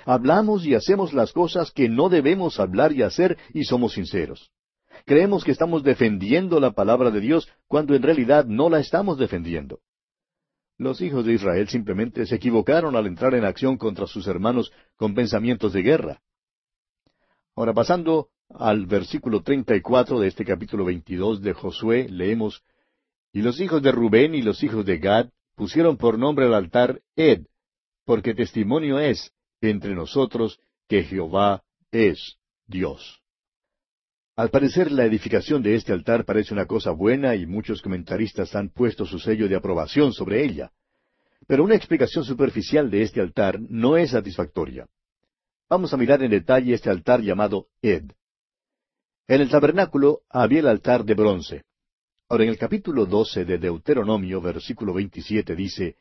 S1: Hablamos y hacemos las cosas que no debemos hablar y hacer y somos sinceros. Creemos que estamos defendiendo la palabra de Dios cuando en realidad no la estamos defendiendo. Los hijos de Israel simplemente se equivocaron al entrar en acción contra sus hermanos con pensamientos de guerra. Ahora pasando al versículo treinta y cuatro de este capítulo veintidós de Josué, leemos Y los hijos de Rubén y los hijos de Gad pusieron por nombre al altar Ed, porque testimonio es entre nosotros que Jehová es Dios. Al parecer la edificación de este altar parece una cosa buena y muchos comentaristas han puesto su sello de aprobación sobre ella. Pero una explicación superficial de este altar no es satisfactoria. Vamos a mirar en detalle este altar llamado Ed. En el tabernáculo había el altar de bronce. Ahora en el capítulo doce de Deuteronomio, versículo veintisiete dice,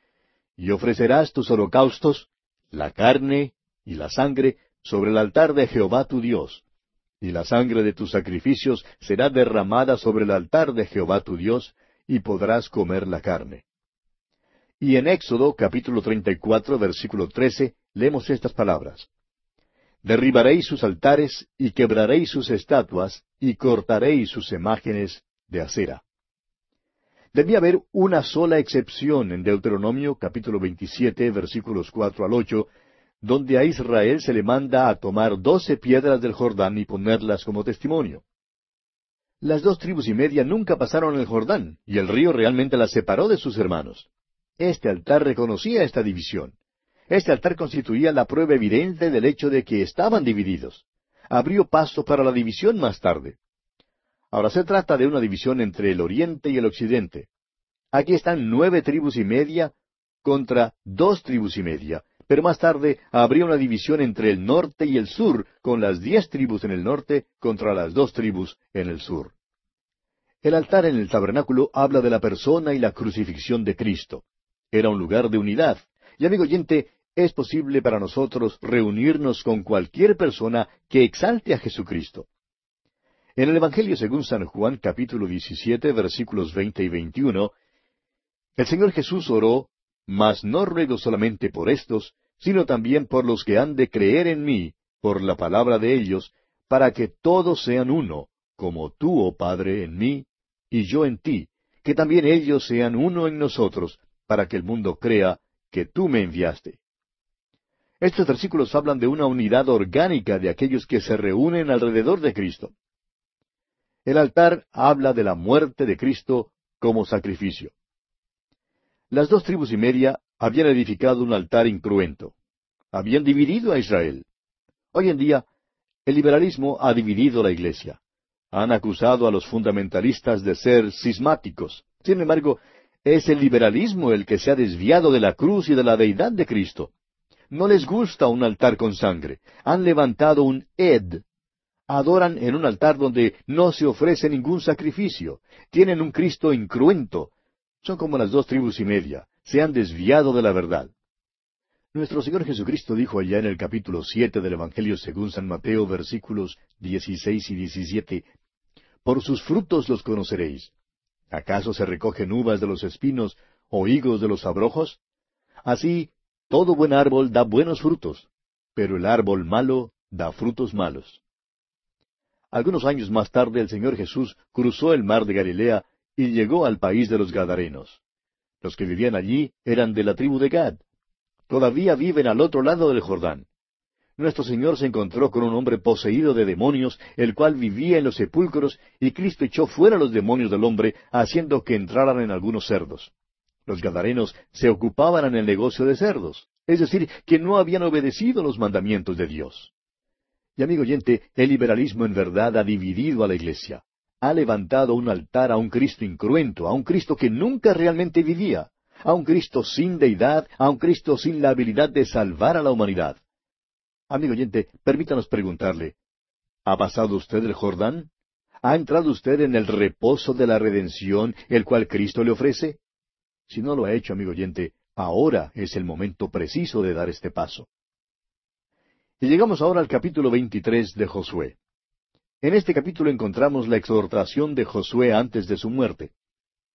S1: Y ofrecerás tus holocaustos, la carne y la sangre, sobre el altar de Jehová tu Dios y la sangre de tus sacrificios será derramada sobre el altar de Jehová tu Dios, y podrás comer la carne. Y en Éxodo capítulo 34 versículo 13 leemos estas palabras. Derribaréis sus altares y quebraréis sus estatuas y cortaréis sus imágenes de acera. Debía haber una sola excepción en Deuteronomio capítulo 27 versículos 4 al 8 donde a Israel se le manda a tomar doce piedras del Jordán y ponerlas como testimonio. Las dos tribus y media nunca pasaron el Jordán, y el río realmente las separó de sus hermanos. Este altar reconocía esta división. Este altar constituía la prueba evidente del hecho de que estaban divididos. Abrió paso para la división más tarde. Ahora se trata de una división entre el oriente y el occidente. Aquí están nueve tribus y media contra dos tribus y media, pero más tarde habría una división entre el norte y el sur, con las diez tribus en el norte contra las dos tribus en el sur. El altar en el tabernáculo habla de la persona y la crucifixión de Cristo. Era un lugar de unidad. Y amigo oyente, es posible para nosotros reunirnos con cualquier persona que exalte a Jesucristo. En el Evangelio según San Juan capítulo 17 versículos 20 y 21, el Señor Jesús oró, Mas no ruego solamente por estos, sino también por los que han de creer en mí, por la palabra de ellos, para que todos sean uno, como tú, oh Padre, en mí, y yo en ti, que también ellos sean uno en nosotros, para que el mundo crea que tú me enviaste. Estos versículos hablan de una unidad orgánica de aquellos que se reúnen alrededor de Cristo. El altar habla de la muerte de Cristo como sacrificio. Las dos tribus y media habían edificado un altar incruento. Habían dividido a Israel. Hoy en día, el liberalismo ha dividido la iglesia. Han acusado a los fundamentalistas de ser cismáticos. Sin embargo, es el liberalismo el que se ha desviado de la cruz y de la deidad de Cristo. No les gusta un altar con sangre. Han levantado un ed. Adoran en un altar donde no se ofrece ningún sacrificio. Tienen un Cristo incruento. Son como las dos tribus y media se han desviado de la verdad. Nuestro Señor Jesucristo dijo allá en el capítulo siete del Evangelio según San Mateo, versículos dieciséis y diecisiete, Por sus frutos los conoceréis. ¿Acaso se recogen uvas de los espinos o higos de los abrojos? Así, todo buen árbol da buenos frutos, pero el árbol malo da frutos malos. Algunos años más tarde el Señor Jesús cruzó el mar de Galilea y llegó al país de los Gadarenos. Los que vivían allí eran de la tribu de Gad. Todavía viven al otro lado del Jordán. Nuestro Señor se encontró con un hombre poseído de demonios, el cual vivía en los sepulcros, y Cristo echó fuera los demonios del hombre, haciendo que entraran en algunos cerdos. Los gadarenos se ocupaban en el negocio de cerdos, es decir, que no habían obedecido los mandamientos de Dios. Y amigo oyente, el liberalismo en verdad ha dividido a la iglesia ha levantado un altar a un Cristo incruento, a un Cristo que nunca realmente vivía, a un Cristo sin deidad, a un Cristo sin la habilidad de salvar a la humanidad. Amigo oyente, permítanos preguntarle, ¿ha pasado usted el Jordán? ¿Ha entrado usted en el reposo de la redención, el cual Cristo le ofrece? Si no lo ha hecho, amigo oyente, ahora es el momento preciso de dar este paso. Y llegamos ahora al capítulo 23 de Josué. En este capítulo encontramos la exhortación de Josué antes de su muerte.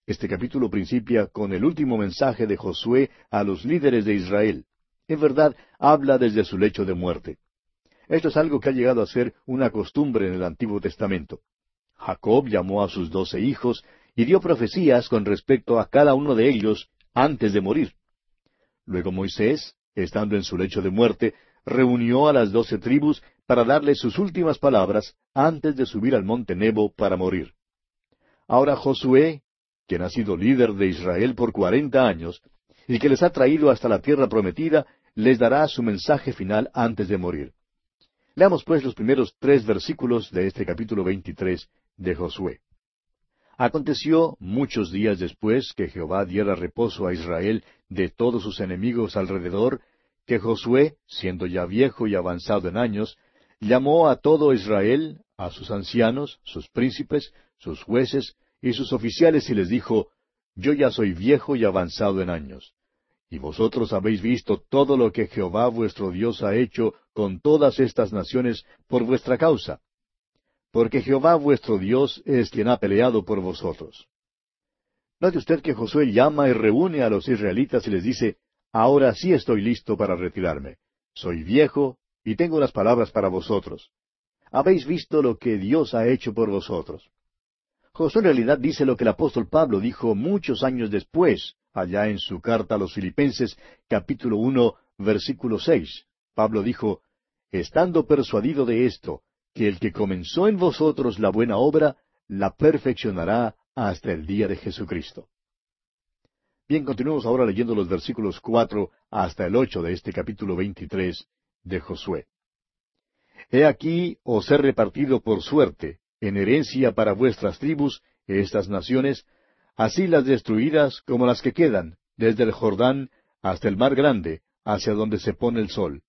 S1: Este capítulo principia con el último mensaje de Josué a los líderes de Israel. En verdad, habla desde su lecho de muerte. Esto es algo que ha llegado a ser una costumbre en el Antiguo Testamento. Jacob llamó a sus doce hijos y dio profecías con respecto a cada uno de ellos antes de morir. Luego Moisés, estando en su lecho de muerte, reunió a las doce tribus para darles sus últimas palabras antes de subir al monte Nebo para morir. Ahora Josué, quien ha sido líder de Israel por cuarenta años, y que les ha traído hasta la tierra prometida, les dará su mensaje final antes de morir. Leamos pues los primeros tres versículos de este capítulo veintitrés de Josué. Aconteció muchos días después que Jehová diera reposo a Israel de todos sus enemigos alrededor, que Josué, siendo ya viejo y avanzado en años, llamó a todo Israel, a sus ancianos, sus príncipes, sus jueces y sus oficiales y les dijo, Yo ya soy viejo y avanzado en años. Y vosotros habéis visto todo lo que Jehová vuestro Dios ha hecho con todas estas naciones por vuestra causa. Porque Jehová vuestro Dios es quien ha peleado por vosotros. Note usted que Josué llama y reúne a los israelitas y les dice, Ahora sí estoy listo para retirarme. Soy viejo y tengo las palabras para vosotros. Habéis visto lo que Dios ha hecho por vosotros. Josué en realidad dice lo que el apóstol Pablo dijo muchos años después, allá en su carta a los Filipenses, capítulo uno, versículo seis. Pablo dijo, Estando persuadido de esto, que el que comenzó en vosotros la buena obra, la perfeccionará hasta el día de Jesucristo. Bien, continuemos ahora leyendo los versículos cuatro hasta el ocho de este capítulo veintitrés de Josué. He aquí os he repartido por suerte, en herencia para vuestras tribus, estas naciones, así las destruidas como las que quedan, desde el Jordán hasta el mar grande, hacia donde se pone el sol.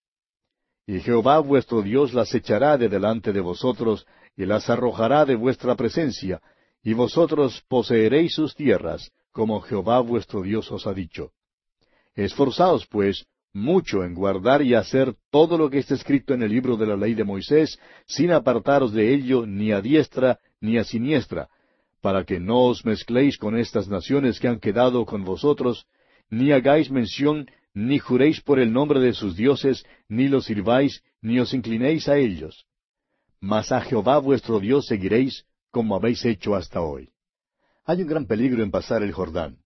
S1: Y Jehová vuestro Dios las echará de delante de vosotros, y las arrojará de vuestra presencia, y vosotros poseeréis sus tierras, como Jehová vuestro Dios os ha dicho. Esforzaos, pues, mucho en guardar y hacer todo lo que está escrito en el libro de la ley de Moisés, sin apartaros de ello ni a diestra ni a siniestra, para que no os mezcléis con estas naciones que han quedado con vosotros, ni hagáis mención, ni juréis por el nombre de sus dioses, ni los sirváis, ni os inclinéis a ellos. Mas a Jehová vuestro Dios seguiréis, como habéis hecho hasta hoy. Hay un gran peligro en pasar el Jordán.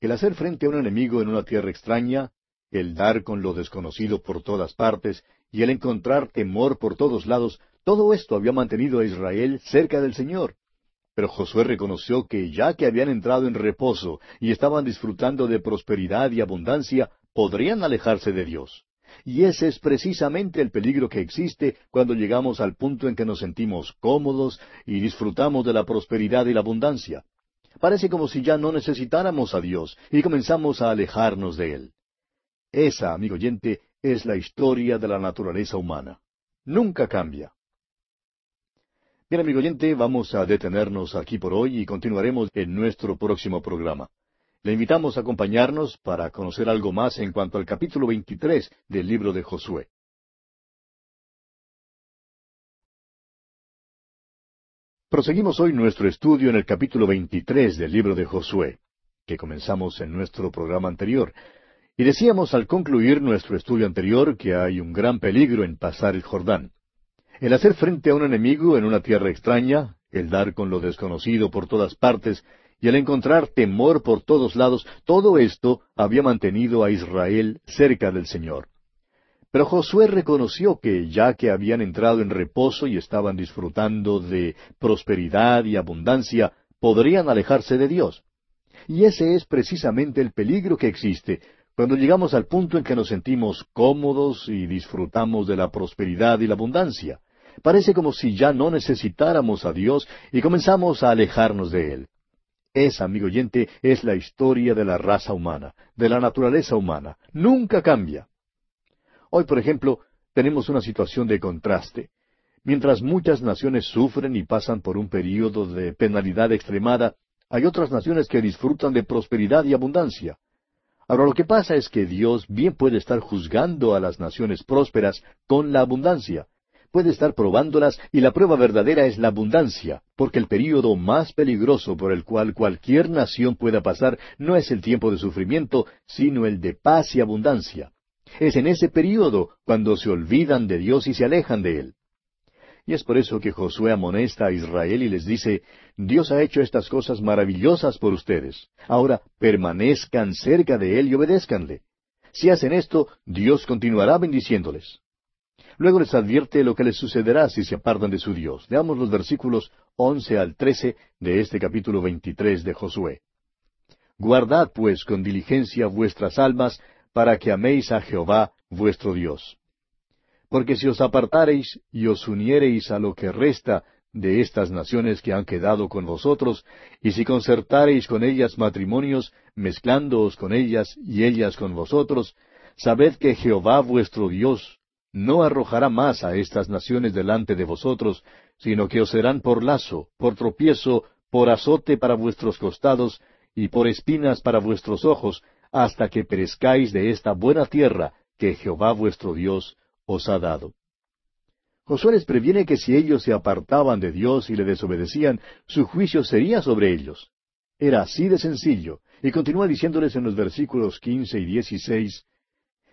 S1: El hacer frente a un enemigo en una tierra extraña, el dar con lo desconocido por todas partes, y el encontrar temor por todos lados, todo esto había mantenido a Israel cerca del Señor. Pero Josué reconoció que ya que habían entrado en reposo y estaban disfrutando de prosperidad y abundancia, podrían alejarse de Dios. Y ese es precisamente el peligro que existe cuando llegamos al punto en que nos sentimos cómodos y disfrutamos de la prosperidad y la abundancia. Parece como si ya no necesitáramos a Dios y comenzamos a alejarnos de Él. Esa, amigo oyente, es la historia de la naturaleza humana. Nunca cambia. Bien, amigo oyente, vamos a detenernos aquí por hoy y continuaremos en nuestro próximo programa. Le invitamos a acompañarnos para conocer algo más en cuanto al capítulo 23 del libro de Josué. Proseguimos hoy nuestro estudio en el capítulo 23 del libro de Josué, que comenzamos en nuestro programa anterior. Y decíamos al concluir nuestro estudio anterior que hay un gran peligro en pasar el Jordán. El hacer frente a un enemigo en una tierra extraña, el dar con lo desconocido por todas partes, y el encontrar temor por todos lados, todo esto había mantenido a Israel cerca del Señor. Pero Josué reconoció que ya que habían entrado en reposo y estaban disfrutando de prosperidad y abundancia, podrían alejarse de Dios. Y ese es precisamente el peligro que existe cuando llegamos al punto en que nos sentimos cómodos y disfrutamos de la prosperidad y la abundancia. Parece como si ya no necesitáramos a Dios y comenzamos a alejarnos de Él. Esa, amigo oyente, es la historia de la raza humana, de la naturaleza humana. Nunca cambia. Hoy, por ejemplo, tenemos una situación de contraste. Mientras muchas naciones sufren y pasan por un período de penalidad extremada, hay otras naciones que disfrutan de prosperidad y abundancia. Ahora lo que pasa es que Dios bien puede estar juzgando a las naciones prósperas con la abundancia, puede estar probándolas y la prueba verdadera es la abundancia, porque el período más peligroso por el cual cualquier nación pueda pasar no es el tiempo de sufrimiento, sino el de paz y abundancia. Es en ese período cuando se olvidan de Dios y se alejan de Él. Y es por eso que Josué amonesta a Israel y les dice, Dios ha hecho estas cosas maravillosas por ustedes. Ahora permanezcan cerca de Él y obedézcanle. Si hacen esto, Dios continuará bendiciéndoles. Luego les advierte lo que les sucederá si se apartan de su Dios. Veamos los versículos once al trece de este capítulo veintitrés de Josué. Guardad pues con diligencia vuestras almas, para que améis a Jehová vuestro Dios. Porque si os apartareis y os uniereis a lo que resta de estas naciones que han quedado con vosotros, y si concertareis con ellas matrimonios, mezclándoos con ellas y ellas con vosotros, sabed que Jehová vuestro Dios no arrojará más a estas naciones delante de vosotros, sino que os serán por lazo, por tropiezo, por azote para vuestros costados, y por espinas para vuestros ojos, hasta que perezcáis de esta buena tierra que Jehová vuestro Dios os ha dado. Josué les previene que si ellos se apartaban de Dios y le desobedecían, su juicio sería sobre ellos. Era así de sencillo, y continúa diciéndoles en los versículos quince y dieciséis,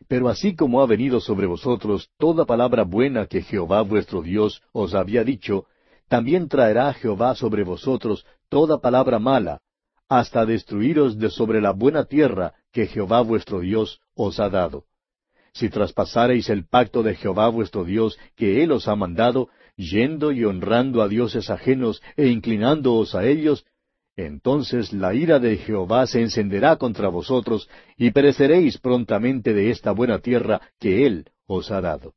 S1: Pero así como ha venido sobre vosotros toda palabra buena que Jehová vuestro Dios os había dicho, también traerá Jehová sobre vosotros toda palabra mala, hasta destruiros de sobre la buena tierra que Jehová vuestro Dios os ha dado. Si traspasareis el pacto de Jehová vuestro Dios que Él os ha mandado, yendo y honrando a dioses ajenos e inclinándoos a ellos, entonces la ira de Jehová se encenderá contra vosotros, y pereceréis prontamente de esta buena tierra que Él os ha dado.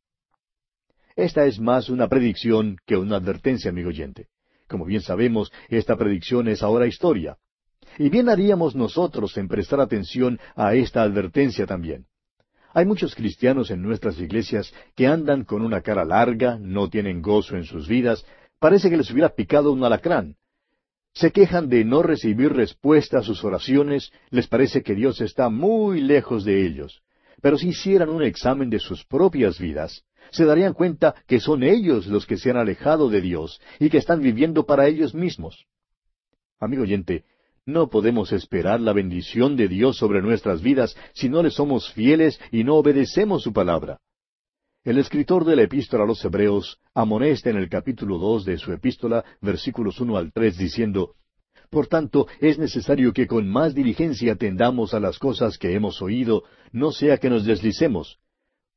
S1: Esta es más una predicción que una advertencia, amigo oyente. Como bien sabemos, esta predicción es ahora historia. Y bien haríamos nosotros en prestar atención a esta advertencia también. Hay muchos cristianos en nuestras iglesias que andan con una cara larga, no tienen gozo en sus vidas, parece que les hubiera picado un alacrán. Se quejan de no recibir respuesta a sus oraciones, les parece que Dios está muy lejos de ellos. Pero si hicieran un examen de sus propias vidas, se darían cuenta que son ellos los que se han alejado de Dios y que están viviendo para ellos mismos. Amigo oyente, no podemos esperar la bendición de Dios sobre nuestras vidas si no le somos fieles y no obedecemos su palabra. El escritor de la epístola a los Hebreos amonesta en el capítulo dos de su epístola, versículos uno al tres, diciendo Por tanto, es necesario que con más diligencia atendamos a las cosas que hemos oído, no sea que nos deslicemos.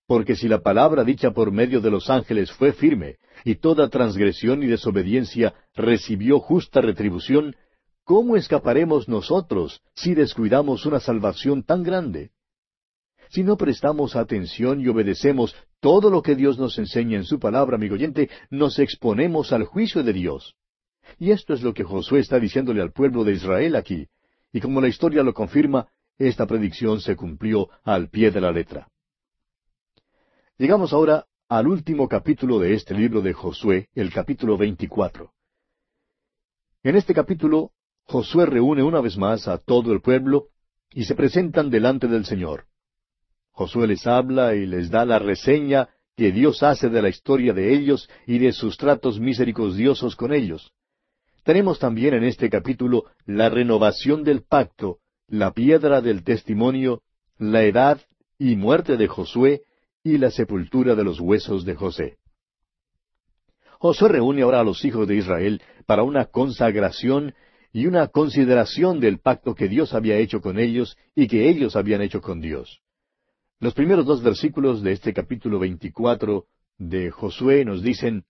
S1: Porque si la palabra dicha por medio de los ángeles fue firme, y toda transgresión y desobediencia recibió justa retribución, ¿Cómo escaparemos nosotros si descuidamos una salvación tan grande? Si no prestamos atención y obedecemos todo lo que Dios nos enseña en su palabra, amigo oyente, nos exponemos al juicio de Dios. Y esto es lo que Josué está diciéndole al pueblo de Israel aquí. Y como la historia lo confirma, esta predicción se cumplió al pie de la letra. Llegamos ahora al último capítulo de este libro de Josué, el capítulo 24. En este capítulo Josué reúne una vez más a todo el pueblo y se presentan delante del Señor. Josué les habla y les da la reseña que Dios hace de la historia de ellos y de sus tratos misericordiosos con ellos. Tenemos también en este capítulo la renovación del pacto, la piedra del testimonio, la edad y muerte de Josué y la sepultura de los huesos de José. Josué reúne ahora a los hijos de Israel para una consagración y una consideración del pacto que Dios había hecho con ellos y que ellos habían hecho con Dios. Los primeros dos versículos de este capítulo 24 de Josué nos dicen,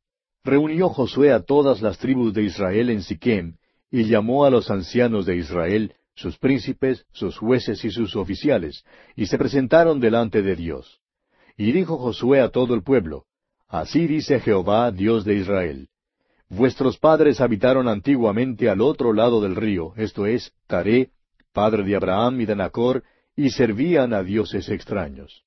S1: Reunió Josué a todas las tribus de Israel en Siquem, y llamó a los ancianos de Israel, sus príncipes, sus jueces y sus oficiales, y se presentaron delante de Dios. Y dijo Josué a todo el pueblo, Así dice Jehová, Dios de Israel, Vuestros padres habitaron antiguamente al otro lado del río, esto es, Taré, padre de Abraham y de Nacor, y servían a dioses extraños.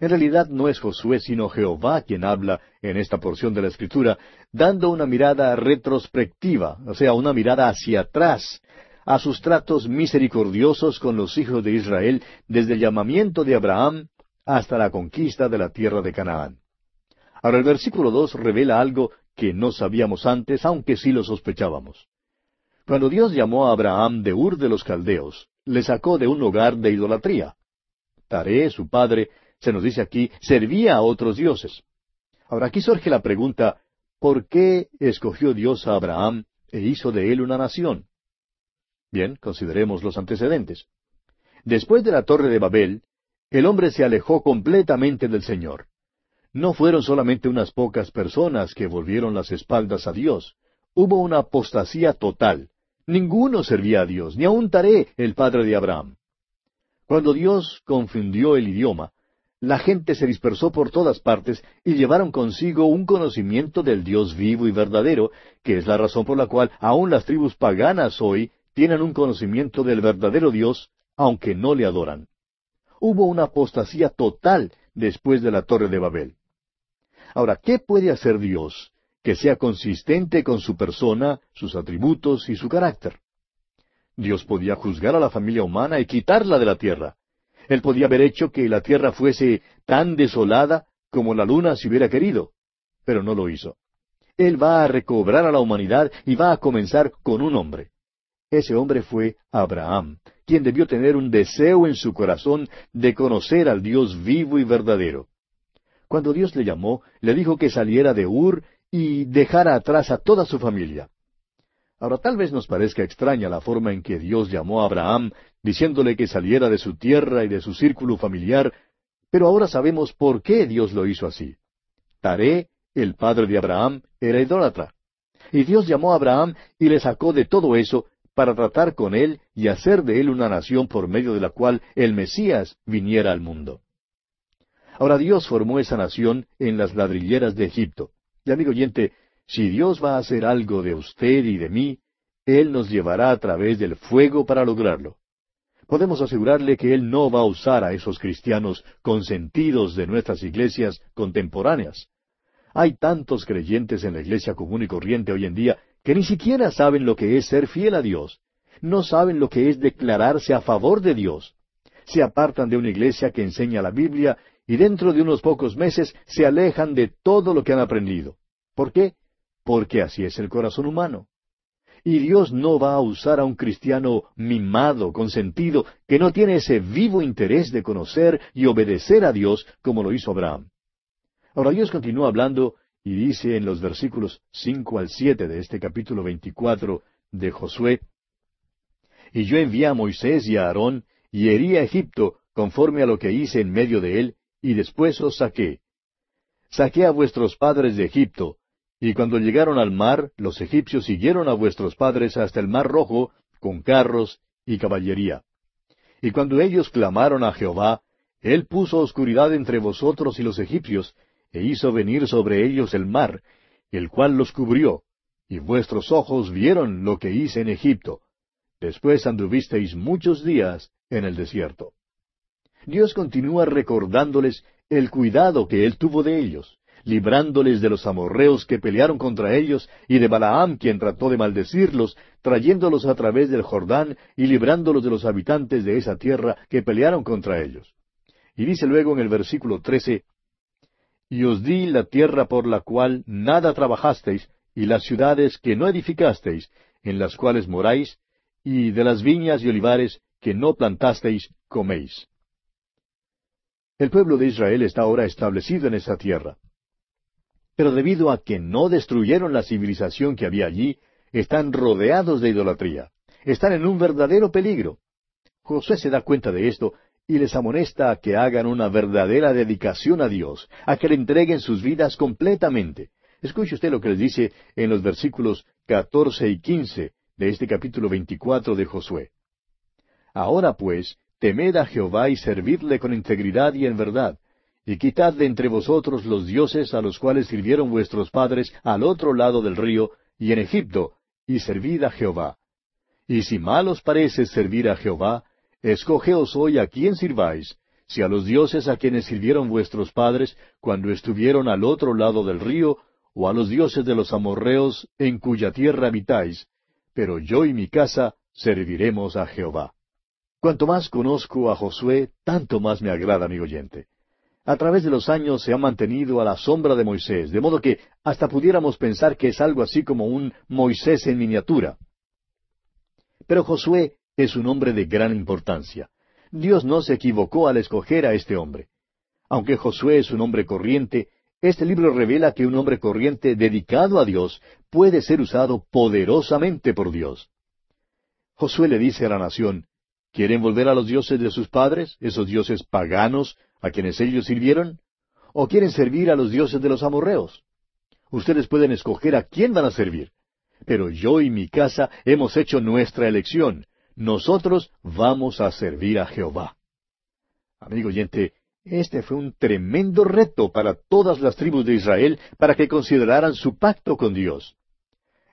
S1: En realidad no es Josué sino Jehová quien habla en esta porción de la Escritura, dando una mirada retrospectiva, o sea, una mirada hacia atrás, a sus tratos misericordiosos con los hijos de Israel desde el llamamiento de Abraham hasta la conquista de la tierra de Canaán. Ahora el versículo dos revela algo que no sabíamos antes, aunque sí lo sospechábamos. Cuando Dios llamó a Abraham de Ur de los Caldeos, le sacó de un hogar de idolatría. Taré, su padre, se nos dice aquí, servía a otros dioses. Ahora aquí surge la pregunta, ¿por qué escogió Dios a Abraham e hizo de él una nación? Bien, consideremos los antecedentes. Después de la torre de Babel, el hombre se alejó completamente del Señor. No fueron solamente unas pocas personas que volvieron las espaldas a Dios. Hubo una apostasía total. Ninguno servía a Dios, ni aun Taré, el padre de Abraham. Cuando Dios confundió el idioma, la gente se dispersó por todas partes y llevaron consigo un conocimiento del Dios vivo y verdadero, que es la razón por la cual aun las tribus paganas hoy tienen un conocimiento del verdadero Dios, aunque no le adoran. Hubo una apostasía total después de la Torre de Babel. Ahora, ¿qué puede hacer Dios que sea consistente con su persona, sus atributos y su carácter? Dios podía juzgar a la familia humana y quitarla de la tierra. Él podía haber hecho que la tierra fuese tan desolada como la luna si hubiera querido, pero no lo hizo. Él va a recobrar a la humanidad y va a comenzar con un hombre. Ese hombre fue Abraham, quien debió tener un deseo en su corazón de conocer al Dios vivo y verdadero. Cuando Dios le llamó, le dijo que saliera de Ur y dejara atrás a toda su familia. Ahora tal vez nos parezca extraña la forma en que Dios llamó a Abraham, diciéndole que saliera de su tierra y de su círculo familiar, pero ahora sabemos por qué Dios lo hizo así. Taré, el padre de Abraham, era idólatra. Y Dios llamó a Abraham y le sacó de todo eso para tratar con él y hacer de él una nación por medio de la cual el Mesías viniera al mundo. Ahora Dios formó esa nación en las ladrilleras de Egipto. Y amigo oyente, si Dios va a hacer algo de usted y de mí, Él nos llevará a través del fuego para lograrlo. Podemos asegurarle que Él no va a usar a esos cristianos consentidos de nuestras iglesias contemporáneas. Hay tantos creyentes en la iglesia común y corriente hoy en día que ni siquiera saben lo que es ser fiel a Dios. No saben lo que es declararse a favor de Dios. Se apartan de una iglesia que enseña la Biblia y dentro de unos pocos meses se alejan de todo lo que han aprendido. ¿Por qué? Porque así es el corazón humano. Y Dios no va a usar a un cristiano mimado, consentido, que no tiene ese vivo interés de conocer y obedecer a Dios como lo hizo Abraham. Ahora Dios continúa hablando y dice en los versículos cinco al siete de este capítulo veinticuatro de Josué, Y yo envié a Moisés y a Aarón, y herí a Egipto, conforme a lo que hice en medio de él, y después os saqué. Saqué a vuestros padres de Egipto, y cuando llegaron al mar, los egipcios siguieron a vuestros padres hasta el mar rojo, con carros y caballería. Y cuando ellos clamaron a Jehová, él puso oscuridad entre vosotros y los egipcios, e hizo venir sobre ellos el mar, el cual los cubrió, y vuestros ojos vieron lo que hice en Egipto. Después anduvisteis muchos días en el desierto. Dios continúa recordándoles el cuidado que Él tuvo de ellos, librándoles de los amorreos que pelearon contra ellos y de Balaam quien trató de maldecirlos, trayéndolos a través del Jordán y librándolos de los habitantes de esa tierra que pelearon contra ellos. Y dice luego en el versículo trece, y os di la tierra por la cual nada trabajasteis, y las ciudades que no edificasteis, en las cuales moráis, y de las viñas y olivares que no plantasteis, coméis. El pueblo de Israel está ahora establecido en esa tierra. Pero debido a que no destruyeron la civilización que había allí, están rodeados de idolatría. Están en un verdadero peligro. José se da cuenta de esto y les amonesta a que hagan una verdadera dedicación a Dios, a que le entreguen sus vidas completamente. Escuche usted lo que les dice en los versículos catorce y quince de este capítulo veinticuatro de Josué. Ahora pues, temed a Jehová y servidle con integridad y en verdad, y quitad de entre vosotros los dioses a los cuales sirvieron vuestros padres al otro lado del río y en Egipto, y servid a Jehová. Y si mal os parece servir a Jehová, Escogeos hoy a quién sirváis, si a los dioses a quienes sirvieron vuestros padres cuando estuvieron al otro lado del río, o a los dioses de los amorreos en cuya tierra habitáis, pero yo y mi casa serviremos a Jehová. Cuanto más conozco a Josué, tanto más me agrada, mi oyente. A través de los años se ha mantenido a la sombra de Moisés, de modo que hasta pudiéramos pensar que es algo así como un Moisés en miniatura. Pero Josué es un hombre de gran importancia. Dios no se equivocó al escoger a este hombre. Aunque Josué es un hombre corriente, Este libro revela que un hombre corriente dedicado a Dios puede ser usado poderosamente por Dios. Josué le dice a la nación, ¿quieren volver a los dioses de sus padres, esos dioses paganos a quienes ellos sirvieron? ¿O quieren servir a los dioses de los amorreos? Ustedes pueden escoger a quién van a servir. Pero yo y mi casa hemos hecho nuestra elección. Nosotros vamos a servir a Jehová. Amigo oyente, este fue un tremendo reto para todas las tribus de Israel para que consideraran su pacto con Dios.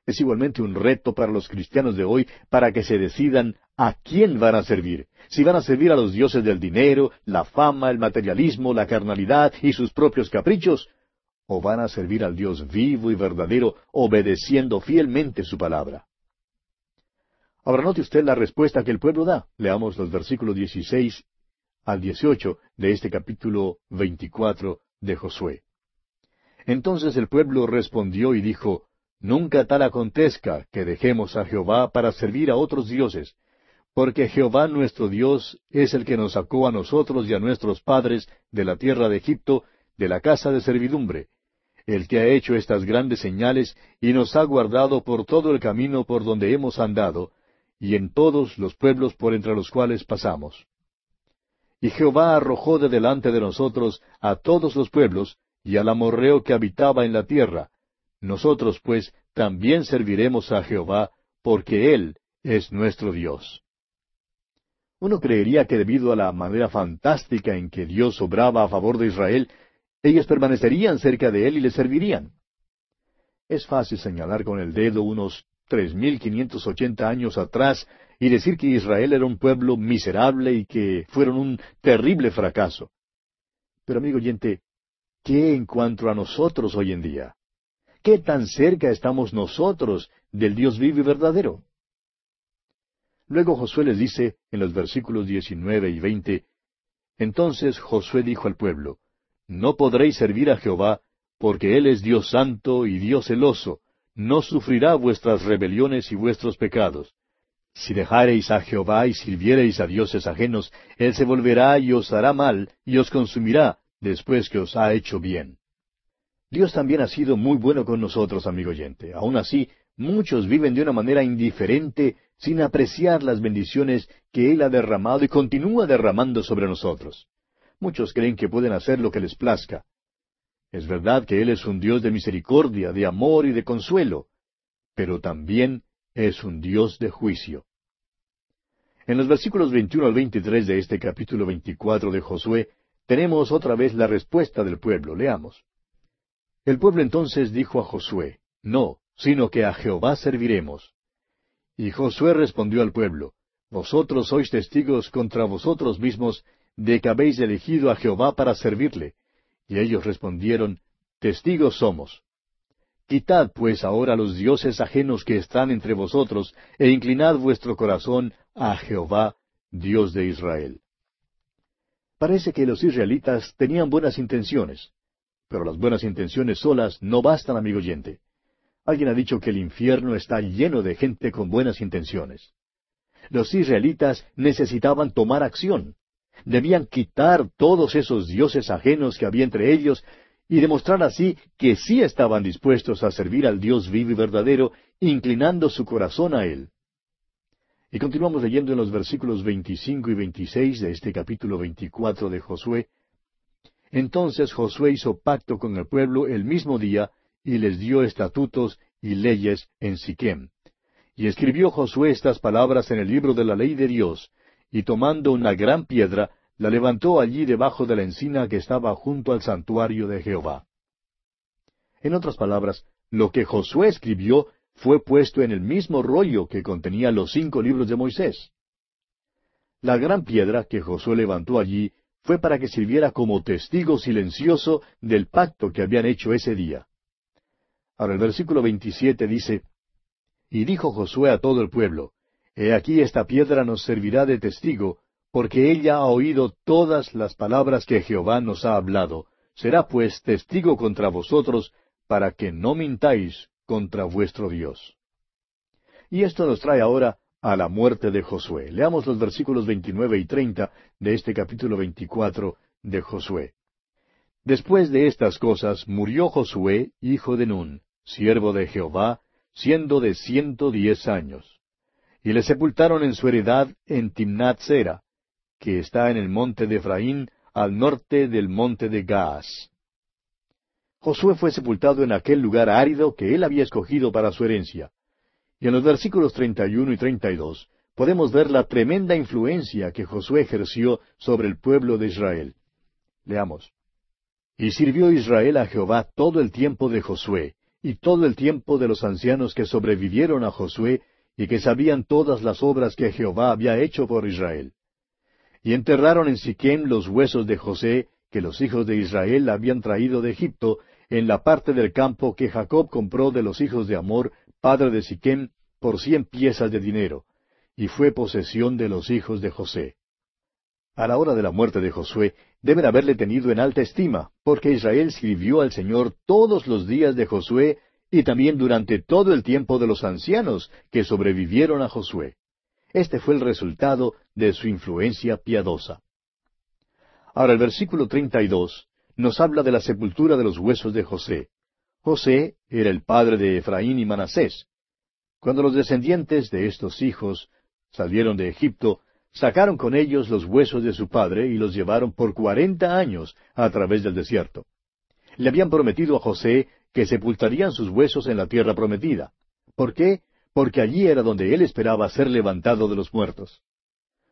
S1: Es igualmente un reto para los cristianos de hoy para que se decidan a quién van a servir. Si van a servir a los dioses del dinero, la fama, el materialismo, la carnalidad y sus propios caprichos, o van a servir al Dios vivo y verdadero, obedeciendo fielmente su palabra. Ahora note usted la respuesta que el pueblo da. Leamos los versículos 16 al 18 de este capítulo 24 de Josué. Entonces el pueblo respondió y dijo, Nunca tal acontezca que dejemos a Jehová para servir a otros dioses, porque Jehová nuestro Dios es el que nos sacó a nosotros y a nuestros padres de la tierra de Egipto, de la casa de servidumbre, el que ha hecho estas grandes señales y nos ha guardado por todo el camino por donde hemos andado, y en todos los pueblos por entre los cuales pasamos. Y Jehová arrojó de delante de nosotros a todos los pueblos, y al amorreo que habitaba en la tierra, nosotros, pues, también serviremos a Jehová, porque Él es nuestro Dios. Uno creería que debido a la manera fantástica en que Dios obraba a favor de Israel, ellos permanecerían cerca de Él y le servirían. Es fácil señalar con el dedo unos tres mil quinientos ochenta años atrás y decir que Israel era un pueblo miserable y que fueron un terrible fracaso. Pero amigo oyente, ¿qué en cuanto a nosotros hoy en día? ¿Qué tan cerca estamos nosotros del Dios vivo y verdadero? Luego Josué les dice en los versículos 19 y 20, Entonces Josué dijo al pueblo, No podréis servir a Jehová, porque Él es Dios santo y Dios celoso, no sufrirá vuestras rebeliones y vuestros pecados. Si dejareis a Jehová y sirviereis a dioses ajenos, Él se volverá y os hará mal, y os consumirá, después que os ha hecho bien. Dios también ha sido muy bueno con nosotros, amigo oyente. Aun así, muchos viven de una manera indiferente, sin apreciar las bendiciones que Él ha derramado y continúa derramando sobre nosotros. Muchos creen que pueden hacer lo que les plazca. Es verdad que Él es un Dios de misericordia, de amor y de consuelo, pero también es un Dios de juicio. En los versículos 21 al 23 de este capítulo 24 de Josué, tenemos otra vez la respuesta del pueblo. Leamos. El pueblo entonces dijo a Josué, No, sino que a Jehová serviremos. Y Josué respondió al pueblo, Vosotros sois testigos contra vosotros mismos de que habéis elegido a Jehová para servirle. Y ellos respondieron, Testigos somos. Quitad pues ahora los dioses ajenos que están entre vosotros, e inclinad vuestro corazón a Jehová, Dios de Israel. Parece que los israelitas tenían buenas intenciones. Pero las buenas intenciones solas no bastan, amigo oyente. Alguien ha dicho que el infierno está lleno de gente con buenas intenciones. Los israelitas necesitaban tomar acción. Debían quitar todos esos dioses ajenos que había entre ellos y demostrar así que sí estaban dispuestos a servir al Dios vivo y verdadero, inclinando su corazón a Él. Y continuamos leyendo en los versículos 25 y 26 de este capítulo 24 de Josué, entonces Josué hizo pacto con el pueblo el mismo día y les dio estatutos y leyes en Siquem. Y escribió Josué estas palabras en el libro de la ley de Dios, y tomando una gran piedra, la levantó allí debajo de la encina que estaba junto al santuario de Jehová. En otras palabras, lo que Josué escribió fue puesto en el mismo rollo que contenía los cinco libros de Moisés. La gran piedra que Josué levantó allí fue para que sirviera como testigo silencioso del pacto que habían hecho ese día. Ahora el versículo 27 dice, Y dijo Josué a todo el pueblo, He aquí esta piedra nos servirá de testigo, porque ella ha oído todas las palabras que Jehová nos ha hablado. Será pues testigo contra vosotros, para que no mintáis contra vuestro Dios. Y esto nos trae ahora a la muerte de Josué. Leamos los versículos 29 y 30 de este capítulo 24 de Josué. Después de estas cosas murió Josué, hijo de Nun, siervo de Jehová, siendo de ciento diez años. Y le sepultaron en su heredad en Timnat Sera, que está en el monte de Efraín, al norte del monte de Gaas. Josué fue sepultado en aquel lugar árido que él había escogido para su herencia. Y en los versículos 31 y 32 podemos ver la tremenda influencia que Josué ejerció sobre el pueblo de Israel. Leamos. Y sirvió Israel a Jehová todo el tiempo de Josué, y todo el tiempo de los ancianos que sobrevivieron a Josué, y que sabían todas las obras que Jehová había hecho por Israel. Y enterraron en Siquem los huesos de José, que los hijos de Israel habían traído de Egipto, en la parte del campo que Jacob compró de los hijos de Amor, padre de Siquem, por cien piezas de dinero, y fue posesión de los hijos de José. A la hora de la muerte de Josué, deben haberle tenido en alta estima, porque Israel sirvió al Señor todos los días de Josué y también durante todo el tiempo de los ancianos que sobrevivieron a Josué. Este fue el resultado de su influencia piadosa. Ahora el versículo 32 nos habla de la sepultura de los huesos de José. José era el padre de Efraín y Manasés. Cuando los descendientes de estos hijos salieron de Egipto, sacaron con ellos los huesos de su padre y los llevaron por cuarenta años a través del desierto. Le habían prometido a José que sepultarían sus huesos en la tierra prometida. ¿Por qué? Porque allí era donde él esperaba ser levantado de los muertos.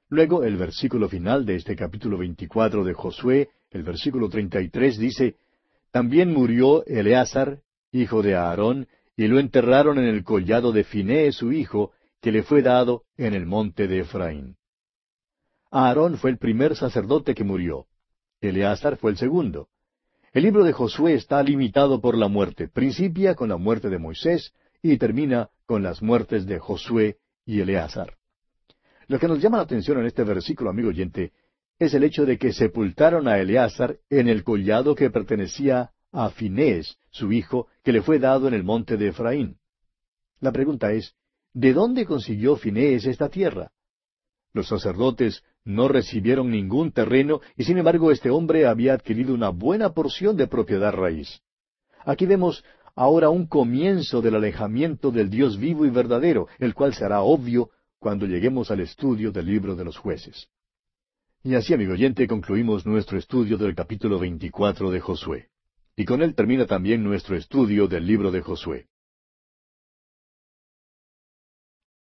S1: Luego, el versículo final de este capítulo veinticuatro de Josué, el versículo treinta y tres, dice, También murió Eleazar, hijo de Aarón, y lo enterraron en el collado de Finé, su hijo, que le fue dado en el monte de Efraín. Aarón fue el primer sacerdote que murió. Eleazar fue el segundo. El libro de Josué está limitado por la muerte. Principia con la muerte de Moisés y termina con las muertes de Josué y Eleazar. Lo que nos llama la atención en este versículo, amigo oyente, es el hecho de que sepultaron a Eleazar en el collado que pertenecía a Finés, su hijo, que le fue dado en el monte de Efraín. La pregunta es, ¿de dónde consiguió Finés esta tierra? Los sacerdotes no recibieron ningún terreno y sin embargo este hombre había adquirido una buena porción de propiedad raíz. Aquí vemos ahora un comienzo del alejamiento del Dios vivo y verdadero, el cual será obvio cuando lleguemos al estudio del libro de los jueces. Y así, amigo oyente, concluimos nuestro estudio del capítulo veinticuatro de Josué. Y con él termina también nuestro estudio del libro de Josué.